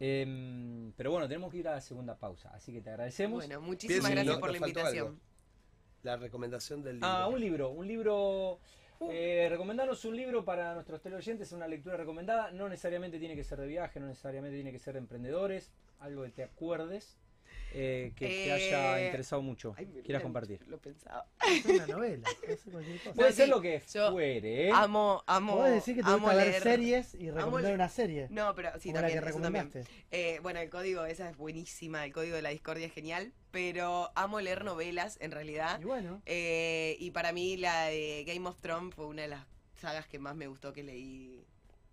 Em, pero bueno, tenemos que ir a la segunda pausa. Así que te agradecemos. Bueno, muchísimas gracias no- por la invitación. algo. La recomendación del libro. Ah, un libro, un libro. Eh, recomendarnos un libro para nuestros teleoyentes, una lectura recomendada. No necesariamente tiene que ser de viaje, no necesariamente tiene que ser de emprendedores. Algo que te acuerdes, eh, que te haya Eh, interesado mucho. Ay, me- Quieras me- compartir. Lo pensaba. Es una novela, puede ser cualquier cosa. Puede No, ser sí, lo que yo fuere, ¿eh? Amo, amo. Podés decir que te amo gusta ver leer. series y recomendar una serie. No, pero sí, la también, que eso también. recomendaste. Eh, bueno, el código, esa es buenísima, el código de la discordia es genial, pero amo leer novelas en realidad. Y bueno, Eh, y para mí la de Game of Thrones fue una de las sagas que más me gustó que leí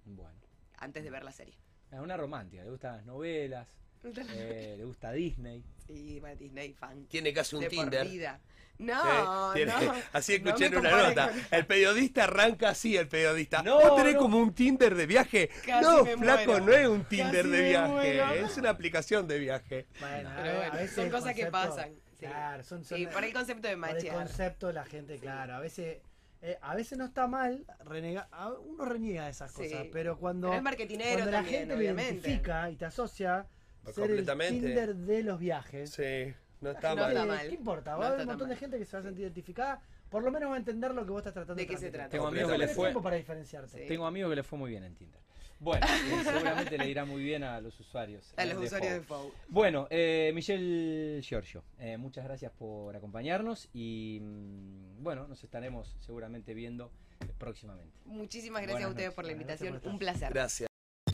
Bueno, antes de ver la serie. es una romántica, le gustan las novelas, eh, le gusta Disney. Sí, bueno, Disney fan. Tiene casi un de por Tinder. vida. ¿eh? No, Tiene- no. Así escuché en una nota. con- El periodista arranca así, el periodista. No, ¿Vos tenés no. como un Tinder de viaje? Casi no, flaco, muero. no es un Tinder Casi de viaje. Es una aplicación de viaje. bueno, Pero bueno, a veces son cosas que pasan. Sí. Claro, son, son Sí, por el concepto de por el machear. concepto la gente, claro, a veces eh, a veces no está mal renegar, uno reniega de esas Sí. cosas, pero cuando Pero es marketinero cuando la también, gente lo obviamente. identifica y te asocia Ser el completamente. Tinder de los viajes. Sí, no está No mal. está mal. ¿Qué importa? No Va a haber un montón de gente que se va a sentir identificada, por lo menos va a entender lo que vos estás tratando ¿De de qué se trata? Tengo amigos que les fue, tiempo para diferenciarte. tengo amigos que les fue muy bien en Tinder. Bueno, eh, seguramente le irá muy bien a los usuarios. A eh, los de usuarios de Fou. FOU. Bueno, eh, Michelle Giorgio, eh, muchas gracias por acompañarnos y mm, bueno, nos estaremos seguramente viendo próximamente. Muchísimas gracias Buenas a ustedes noches. por la invitación. por Un placer. Gracias.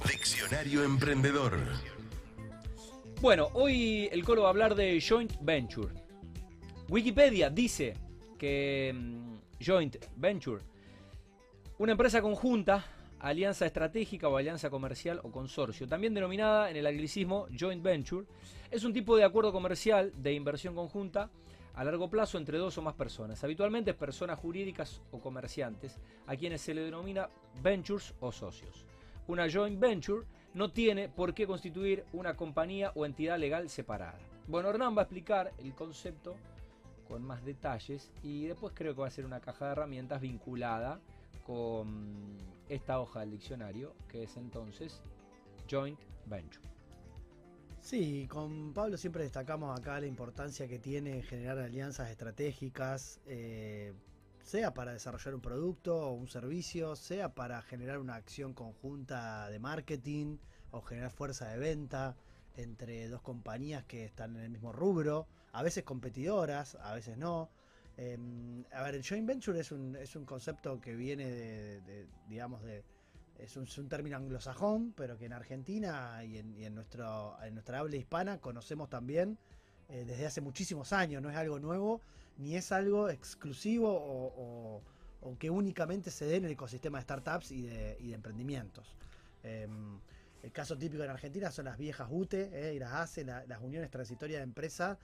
Diccionario Emprendedor. Bueno, hoy el Colo va a hablar de joint venture. Wikipedia dice que mm, joint venture, una empresa conjunta, alianza estratégica o alianza comercial o consorcio, también denominada en el anglicismo joint venture, es un tipo de acuerdo comercial de inversión conjunta a largo plazo entre dos o más personas. Habitualmente personas jurídicas o comerciantes, a quienes se le denomina ventures o socios. Una joint venture no tiene por qué constituir una compañía o entidad legal separada. Bueno, Hernán va a explicar el concepto con más detalles y después creo que va a ser una caja de herramientas vinculada con esta hoja del diccionario que es entonces joint venture. Sí, con Pablo siempre destacamos acá la importancia que tiene generar alianzas estratégicas, eh, sea para desarrollar un producto o un servicio, sea para generar una acción conjunta de marketing o generar fuerza de venta entre dos compañías que están en el mismo rubro, a veces competidoras, a veces no. Eh, a ver, el joint venture es un, es un concepto que viene de, digamos, de, es un, es un término anglosajón, pero que en Argentina y en, y en nuestro, en nuestra habla hispana conocemos también eh, desde hace muchísimos años. No es algo nuevo, ni es algo exclusivo o, o- o que únicamente se dé en el ecosistema de startups y de, y de emprendimientos. Em, el caso típico en Argentina son las viejas UTE eh, y las ACE, la- las uniones transitorias de empresas,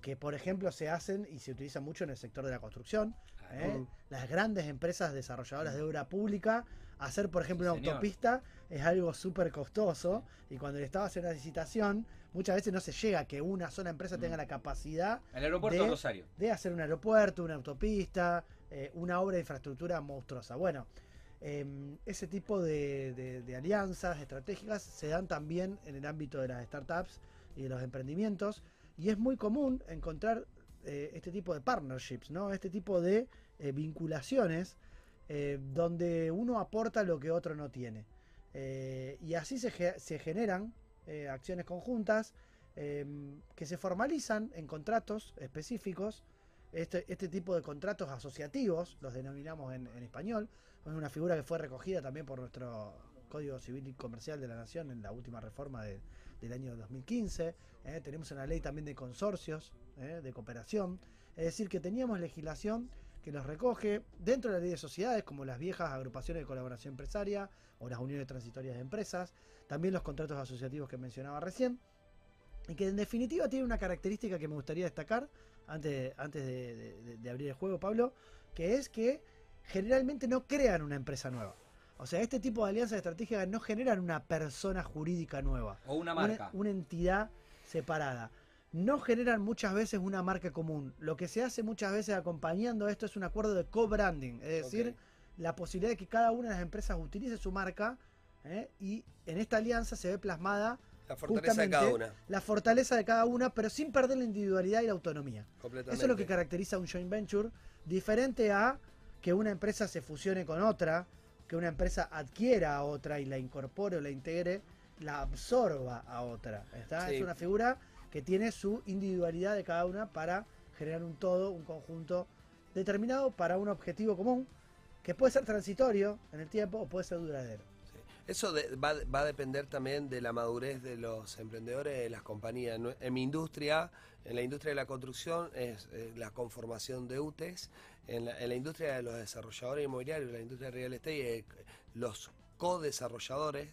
que por ejemplo se hacen y se utilizan mucho en el sector de la construcción. ¿eh? Las grandes empresas desarrolladoras de obra pública, hacer por ejemplo Sí, una señor. autopista es algo súper costoso y cuando le estabas en una licitación, muchas veces no se llega a que una sola empresa tenga Mm. la capacidad El aeropuerto de- de Rosario. de hacer un aeropuerto, una autopista, eh, una obra de infraestructura monstruosa. Bueno, em, ese tipo de, de- de alianzas estratégicas se dan también en el ámbito de las startups y de los emprendimientos y es muy común encontrar eh, este tipo de partnerships, ¿no? Este tipo de eh, vinculaciones eh, donde uno aporta lo que otro no tiene. Y así se, ge- se generan eh, acciones conjuntas em, que se formalizan en contratos específicos. Este, este tipo de contratos asociativos, los denominamos en, en español, es una figura que fue recogida también por nuestro Código Civil y Comercial de la Nación en la última reforma de- del año 2015. ¿eh? Tenemos una ley también de consorcios, ¿eh? de cooperación. Es decir, que teníamos legislación que los recoge dentro de la ley de sociedades, como las viejas agrupaciones de colaboración empresaria o las uniones transitorias de empresas, también los contratos asociativos que mencionaba recién, y que en definitiva tiene una característica que me gustaría destacar antes, antes de, de- de- abrir el juego, Pablo, que es que generalmente no crean una empresa nueva. O sea, este tipo de alianzas estratégicas no generan una persona jurídica nueva O una una, marca. una entidad separada. No generan muchas veces una marca común. Lo que se hace muchas veces acompañando esto es un acuerdo de co-branding, es decir, la posibilidad de que cada una de las empresas utilice su marca ¿eh? y en esta alianza se ve plasmada La fortaleza de cada una. la fortaleza de cada una, pero sin perder la individualidad y la autonomía. Completamente. Eso es lo que caracteriza a un joint venture, diferente a que una empresa se fusione con otra, que una empresa adquiera a otra y la incorpore o la integre, la absorba a otra. ¿está? Sí. Es una figura que tiene su individualidad de cada una para generar un todo, un conjunto determinado para un objetivo común, que puede ser transitorio en el tiempo o puede ser duradero. Eso va, a depender también de la madurez de los emprendedores, de las compañías. En mi industria, en la industria de la construcción, es eh, la conformación de UTES. En la, en la industria de los desarrolladores inmobiliarios, la industria de real estate, eh, los co-desarrolladores,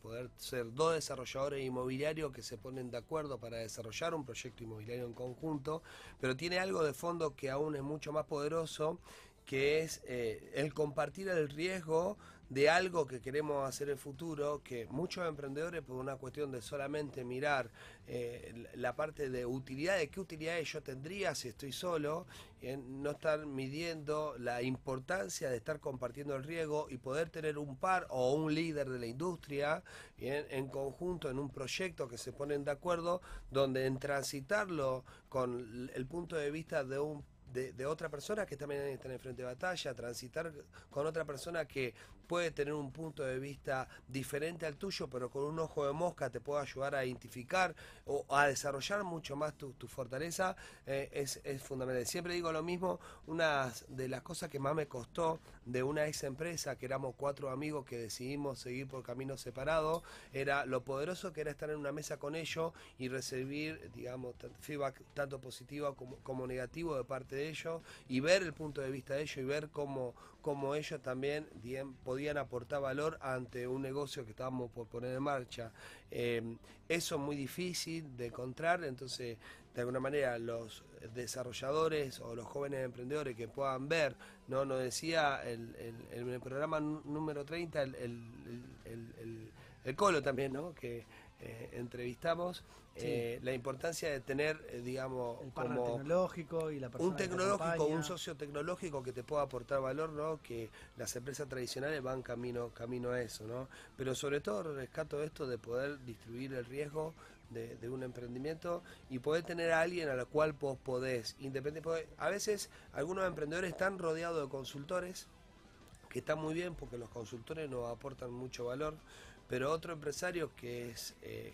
poder ser dos desarrolladores inmobiliarios que se ponen de acuerdo para desarrollar un proyecto inmobiliario en conjunto, pero tiene algo de fondo que aún es mucho más poderoso, que es eh, el compartir el riesgo de algo que queremos hacer en el futuro, que muchos emprendedores por una cuestión de solamente mirar eh, la parte de utilidad, de qué utilidades yo tendría si estoy solo, eh, no estar midiendo la importancia de estar compartiendo el riesgo y poder tener un par o un líder de la industria en conjunto en un proyecto que se ponen de acuerdo, donde en transitarlo con el punto de vista de un de, de otra persona que también está en el frente de batalla, transitar con otra persona que puede tener un punto de vista diferente al tuyo, pero con un ojo de mosca te puede ayudar a identificar o a desarrollar mucho más tu, tu fortaleza, eh, es, fundamental. Siempre digo lo mismo, una de las cosas que más me costó de una ex empresa, que éramos cuatro amigos que decidimos seguir por caminos separados, era lo poderoso que era estar en una mesa con ellos y recibir, digamos, feedback tanto positivo como, como negativo de parte de ellos y ver el punto de vista de ellos y ver cómo, cómo ellos también podían aportar valor ante un negocio que estábamos por poner en marcha. Eh, eso es muy difícil de encontrar, entonces de alguna manera los desarrolladores o los jóvenes emprendedores que puedan ver, no nos decía el, el- el programa nú- número 30 el, el- el- el- el Colo también, ¿no? que eh, entrevistamos, Sí. eh, la importancia de tener, eh, digamos, El como tecnológico y la persona un tecnológico, un socio tecnológico que te pueda aportar valor, ¿no? Que las empresas tradicionales van camino, camino a eso, ¿no? Pero sobre todo rescato esto de poder distribuir el riesgo de, de un emprendimiento y poder tener a alguien a la cual vos podés, independiente, a veces algunos emprendedores están rodeados de consultores, que está muy bien porque los consultores nos aportan mucho valor, pero otro empresario que es eh,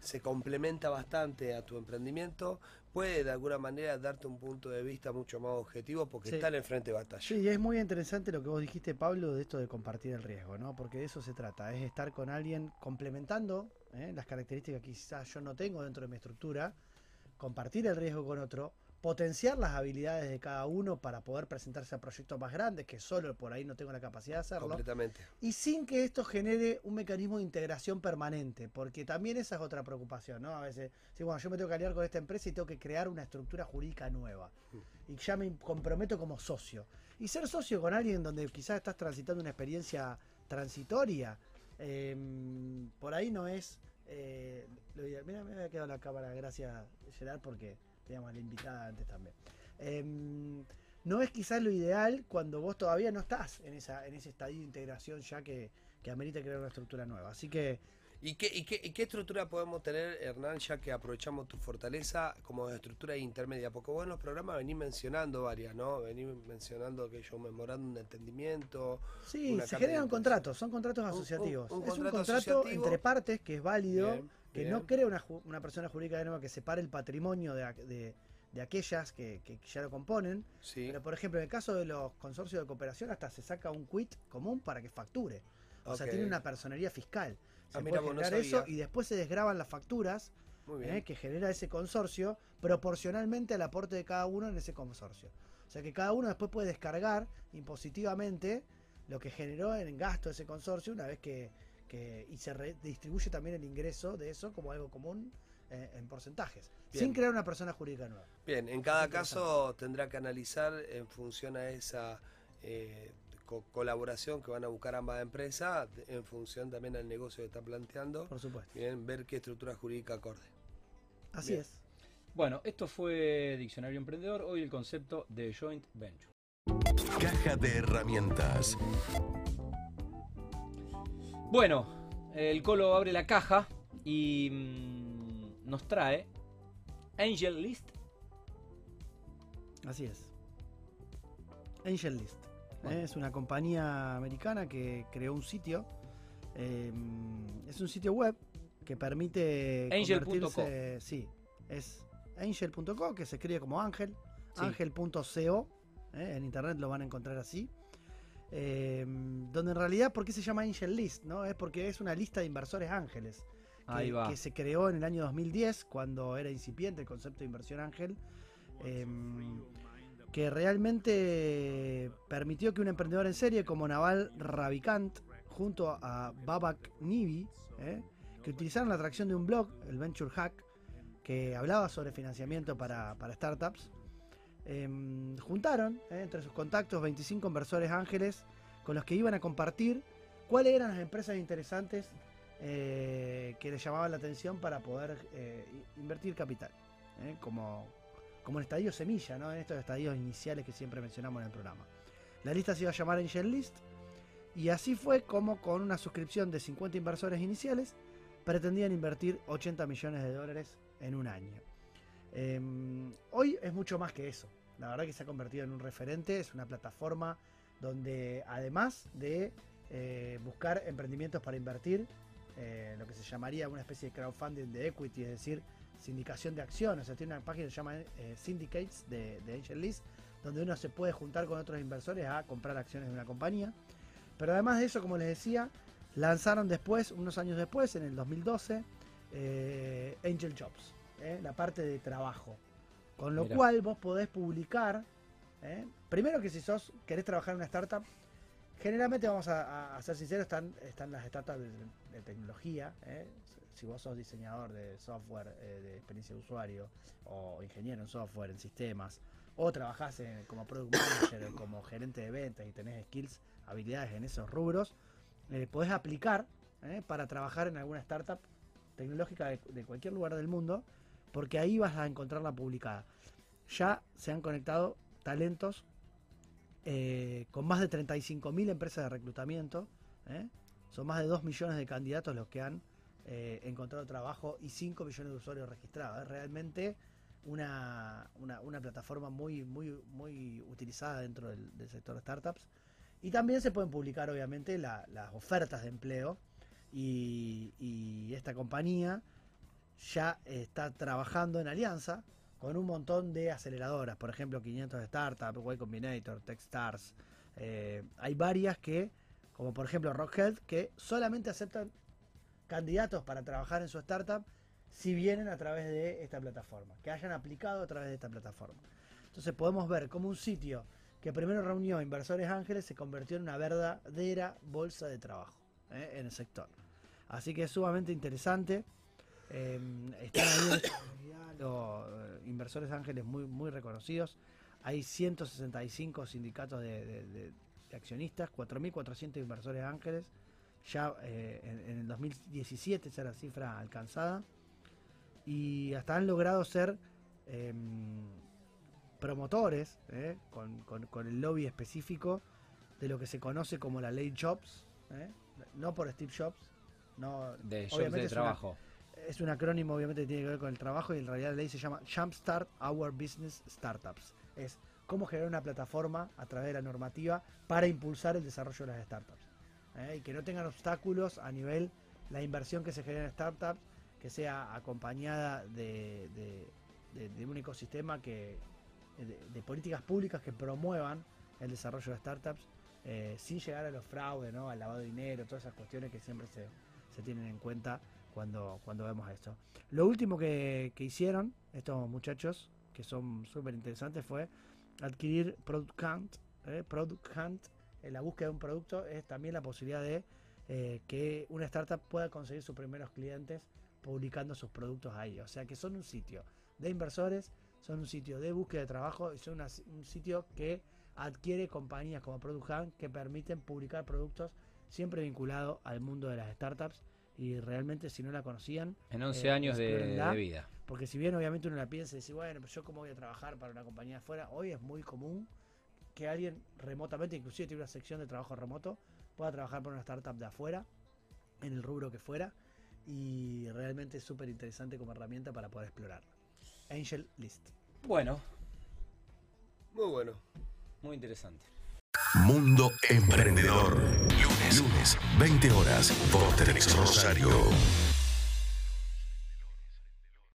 se complementa bastante a tu emprendimiento puede de alguna manera darte un punto de vista mucho más objetivo porque Sí. está en el frente de batalla. Sí, y es muy interesante lo que vos dijiste, Pablo, de esto de compartir el riesgo, ¿no? Porque de eso se trata, es estar con alguien complementando ¿eh? las características que quizás yo no tengo dentro de mi estructura, compartir el riesgo con otro, potenciar las habilidades de cada uno para poder presentarse a proyectos más grandes, que solo por ahí no tengo la capacidad de hacerlo. Completamente. Y sin que esto genere un mecanismo de integración permanente, porque también esa es otra preocupación, ¿no? A veces, sí, bueno, yo me tengo que aliar con esta empresa y tengo que crear una estructura jurídica nueva. Y ya me comprometo como socio. Y ser socio con alguien donde quizás estás transitando una experiencia transitoria, eh, por ahí no es eh. Mira, me había quedado la cámara, gracias Gerard, porque teníamos a la invitada antes también. Em, no es quizás lo ideal cuando vos todavía no estás en, esa, en ese estadio de integración ya que, que amerita crear una estructura nueva. Así que ¿Y qué, y, qué, y qué estructura podemos tener, Hernán, ya que aprovechamos tu fortaleza como estructura intermedia? Porque vos en los programas venís mencionando varias, ¿no? Venís mencionando que yo memorándum de entendimiento. Sí, se generan contratos, son contratos Un- un- asociativos. un es un contrato contrato asociativo. entre partes que es válido, Bien, que bien. no crea una, una persona jurídica nueva que separe el patrimonio de, de- de aquellas que, que ya lo componen. Sí. Pero, por ejemplo, en el caso de los consorcios de cooperación, hasta se saca un quit común para que facture. O sea, tiene una personería fiscal. Se Ah, mira, puede no generar eso y después se desgraban las facturas eh, que genera ese consorcio proporcionalmente al aporte de cada uno en ese consorcio. O sea que cada uno después puede descargar impositivamente lo que generó en gasto ese consorcio una vez que, que- y se redistribuye también el ingreso de eso como algo común eh, en porcentajes, Bien. sin crear una persona jurídica nueva. Bien, en cada caso tendrá que analizar en función a esa eh, co- colaboración que van a buscar ambas empresas, en función también al negocio que está planteando. Por supuesto. Bien, ver qué estructura jurídica acorde. Así Bien. es. Bueno, esto fue Diccionario Emprendedor, hoy el concepto de joint venture. Caja de herramientas. Bueno, el Colo abre la caja y mm, nos trae Angel List. Así es. Angel List. Bueno. Es una compañía americana que creó un sitio. eh, es un sitio web que permite. Angel.co. Sí, es angel.co, que se escribe como ángel. Sí. Ángel.co. ¿eh? En internet lo van a encontrar así. Eh, donde en realidad, ¿por qué se llama Angel List? ¿no? Es porque es una lista de inversores ángeles que, se creó en el año 2010, cuando era incipiente el concepto de inversión ángel, em, que realmente permitió que un emprendedor en serie como Naval Ravikant, junto a Babak Nivi, eh, que utilizaron la atracción de un blog, el Venture Hack, que hablaba sobre financiamiento para, para startups, em, juntaron eh, entre sus contactos 25 inversores ángeles con los que iban a compartir cuáles eran las empresas interesantes eh, que les llamaban la atención para poder eh, invertir capital, como, como el estadio semilla, ¿no? en estos estadios iniciales que siempre mencionamos en el programa. La lista se iba a llamar Angel List y así fue como con una suscripción de 50 inversores iniciales pretendían invertir 80 millones de dólares en un año. Em, hoy es mucho más que eso. La verdad que se ha convertido en un referente, es una plataforma donde además de eh, buscar emprendimientos para invertir, eh, lo que se llamaría una especie de crowdfunding de equity, es decir, sindicación de acciones. O sea, tiene una página que se llama eh, Syndicates de, de Angel List, donde uno se puede juntar con otros inversores a comprar acciones de una compañía. Pero además de eso, como les decía, lanzaron después, unos años después, en el 2012, eh, Angel Jobs, la parte de trabajo. Con lo Mirá. cual vos podés publicar, eh, primero que si sos querés trabajar en una startup, generalmente vamos a, ser sinceros, están, están las startups de, de tecnología. eh. Si vos sos diseñador de software, eh, de experiencia de usuario, o ingeniero en software, en sistemas, o trabajás en- como product manager, o como gerente de ventas y tenés skills, habilidades en esos rubros, eh, podés aplicar eh, para trabajar en alguna startup tecnológica de, de cualquier lugar del mundo, porque ahí vas a encontrarla publicada. Ya se han conectado talentos eh, con más de 35.000 empresas de reclutamiento. ¿eh? Son más de 2 millones de candidatos los que han eh, encontrado trabajo y 5 millones de usuarios registrados. Es realmente una, una- una plataforma muy, muy, muy utilizada dentro del, sector startups. Y también se pueden publicar, obviamente, la- las ofertas de empleo. Y esta compañía ya está trabajando en alianza con un montón de aceleradoras, por ejemplo 500 Startups, Y Combinator, Techstars. eh, hay varias que, como por ejemplo Rock Health, que solamente aceptan candidatos para trabajar en su startup si vienen a través de esta plataforma, que hayan aplicado a través de esta plataforma. Entonces podemos ver cómo un sitio que primero reunió inversores ángeles se convirtió en una verdadera bolsa de trabajo ¿eh? en el sector. Así que es sumamente interesante. Eh, están ahí en esta comunidad los eh, inversores ángeles muy, muy reconocidos. Hay 165 sindicatos de, de- de- de accionistas, 4.400 inversores ángeles. Ya eh, en, en el 2017 esa era la cifra alcanzada. Y hasta han logrado ser em, promotores eh, con, con- con el lobby específico de lo que se conoce como la ley Jobs. eh, No por Steve Jobs. No, De jobs de una- trabajo. Es un acrónimo obviamente que tiene que ver con el trabajo y en realidad la ley se llama Jumpstart Our Business Startups. Es cómo generar una plataforma a través de la normativa para impulsar el desarrollo de las startups. ¿eh? Y que no tengan obstáculos a nivel la inversión que se genera en startups, que sea acompañada de, de- un ecosistema que de, de políticas públicas que promuevan el desarrollo de startups eh, sin llegar a los fraudes, ¿no? al lavado de dinero, todas esas cuestiones que siempre se, se tienen en cuenta cuando, cuando vemos esto. Lo último que, que hicieron estos muchachos, que son súper interesantes, fue adquirir Product Hunt. ¿eh? Product Hunt, en la búsqueda de un producto, es también la posibilidad de eh, que una startup pueda conseguir sus primeros clientes publicando sus productos ahí. O sea que son un sitio de inversores, son un sitio de búsqueda de trabajo y son una- un sitio que adquiere compañías como Product Hunt que permiten publicar productos siempre vinculados al mundo de las startups y realmente si no la conocían, En 11 eh, años de, vida. porque si bien obviamente uno la piensa y dice, bueno, pero yo cómo voy a trabajar para una compañía afuera, hoy es muy común que alguien remotamente, inclusive tiene una sección de trabajo remoto, pueda trabajar para una startup de afuera, en el rubro que fuera, y realmente es súper interesante como herramienta para poder explorar. Angel List. Bueno, Muy bueno. muy interesante. Mundo Emprendedor. Lunes, lunes, 20 horas, por Rosario.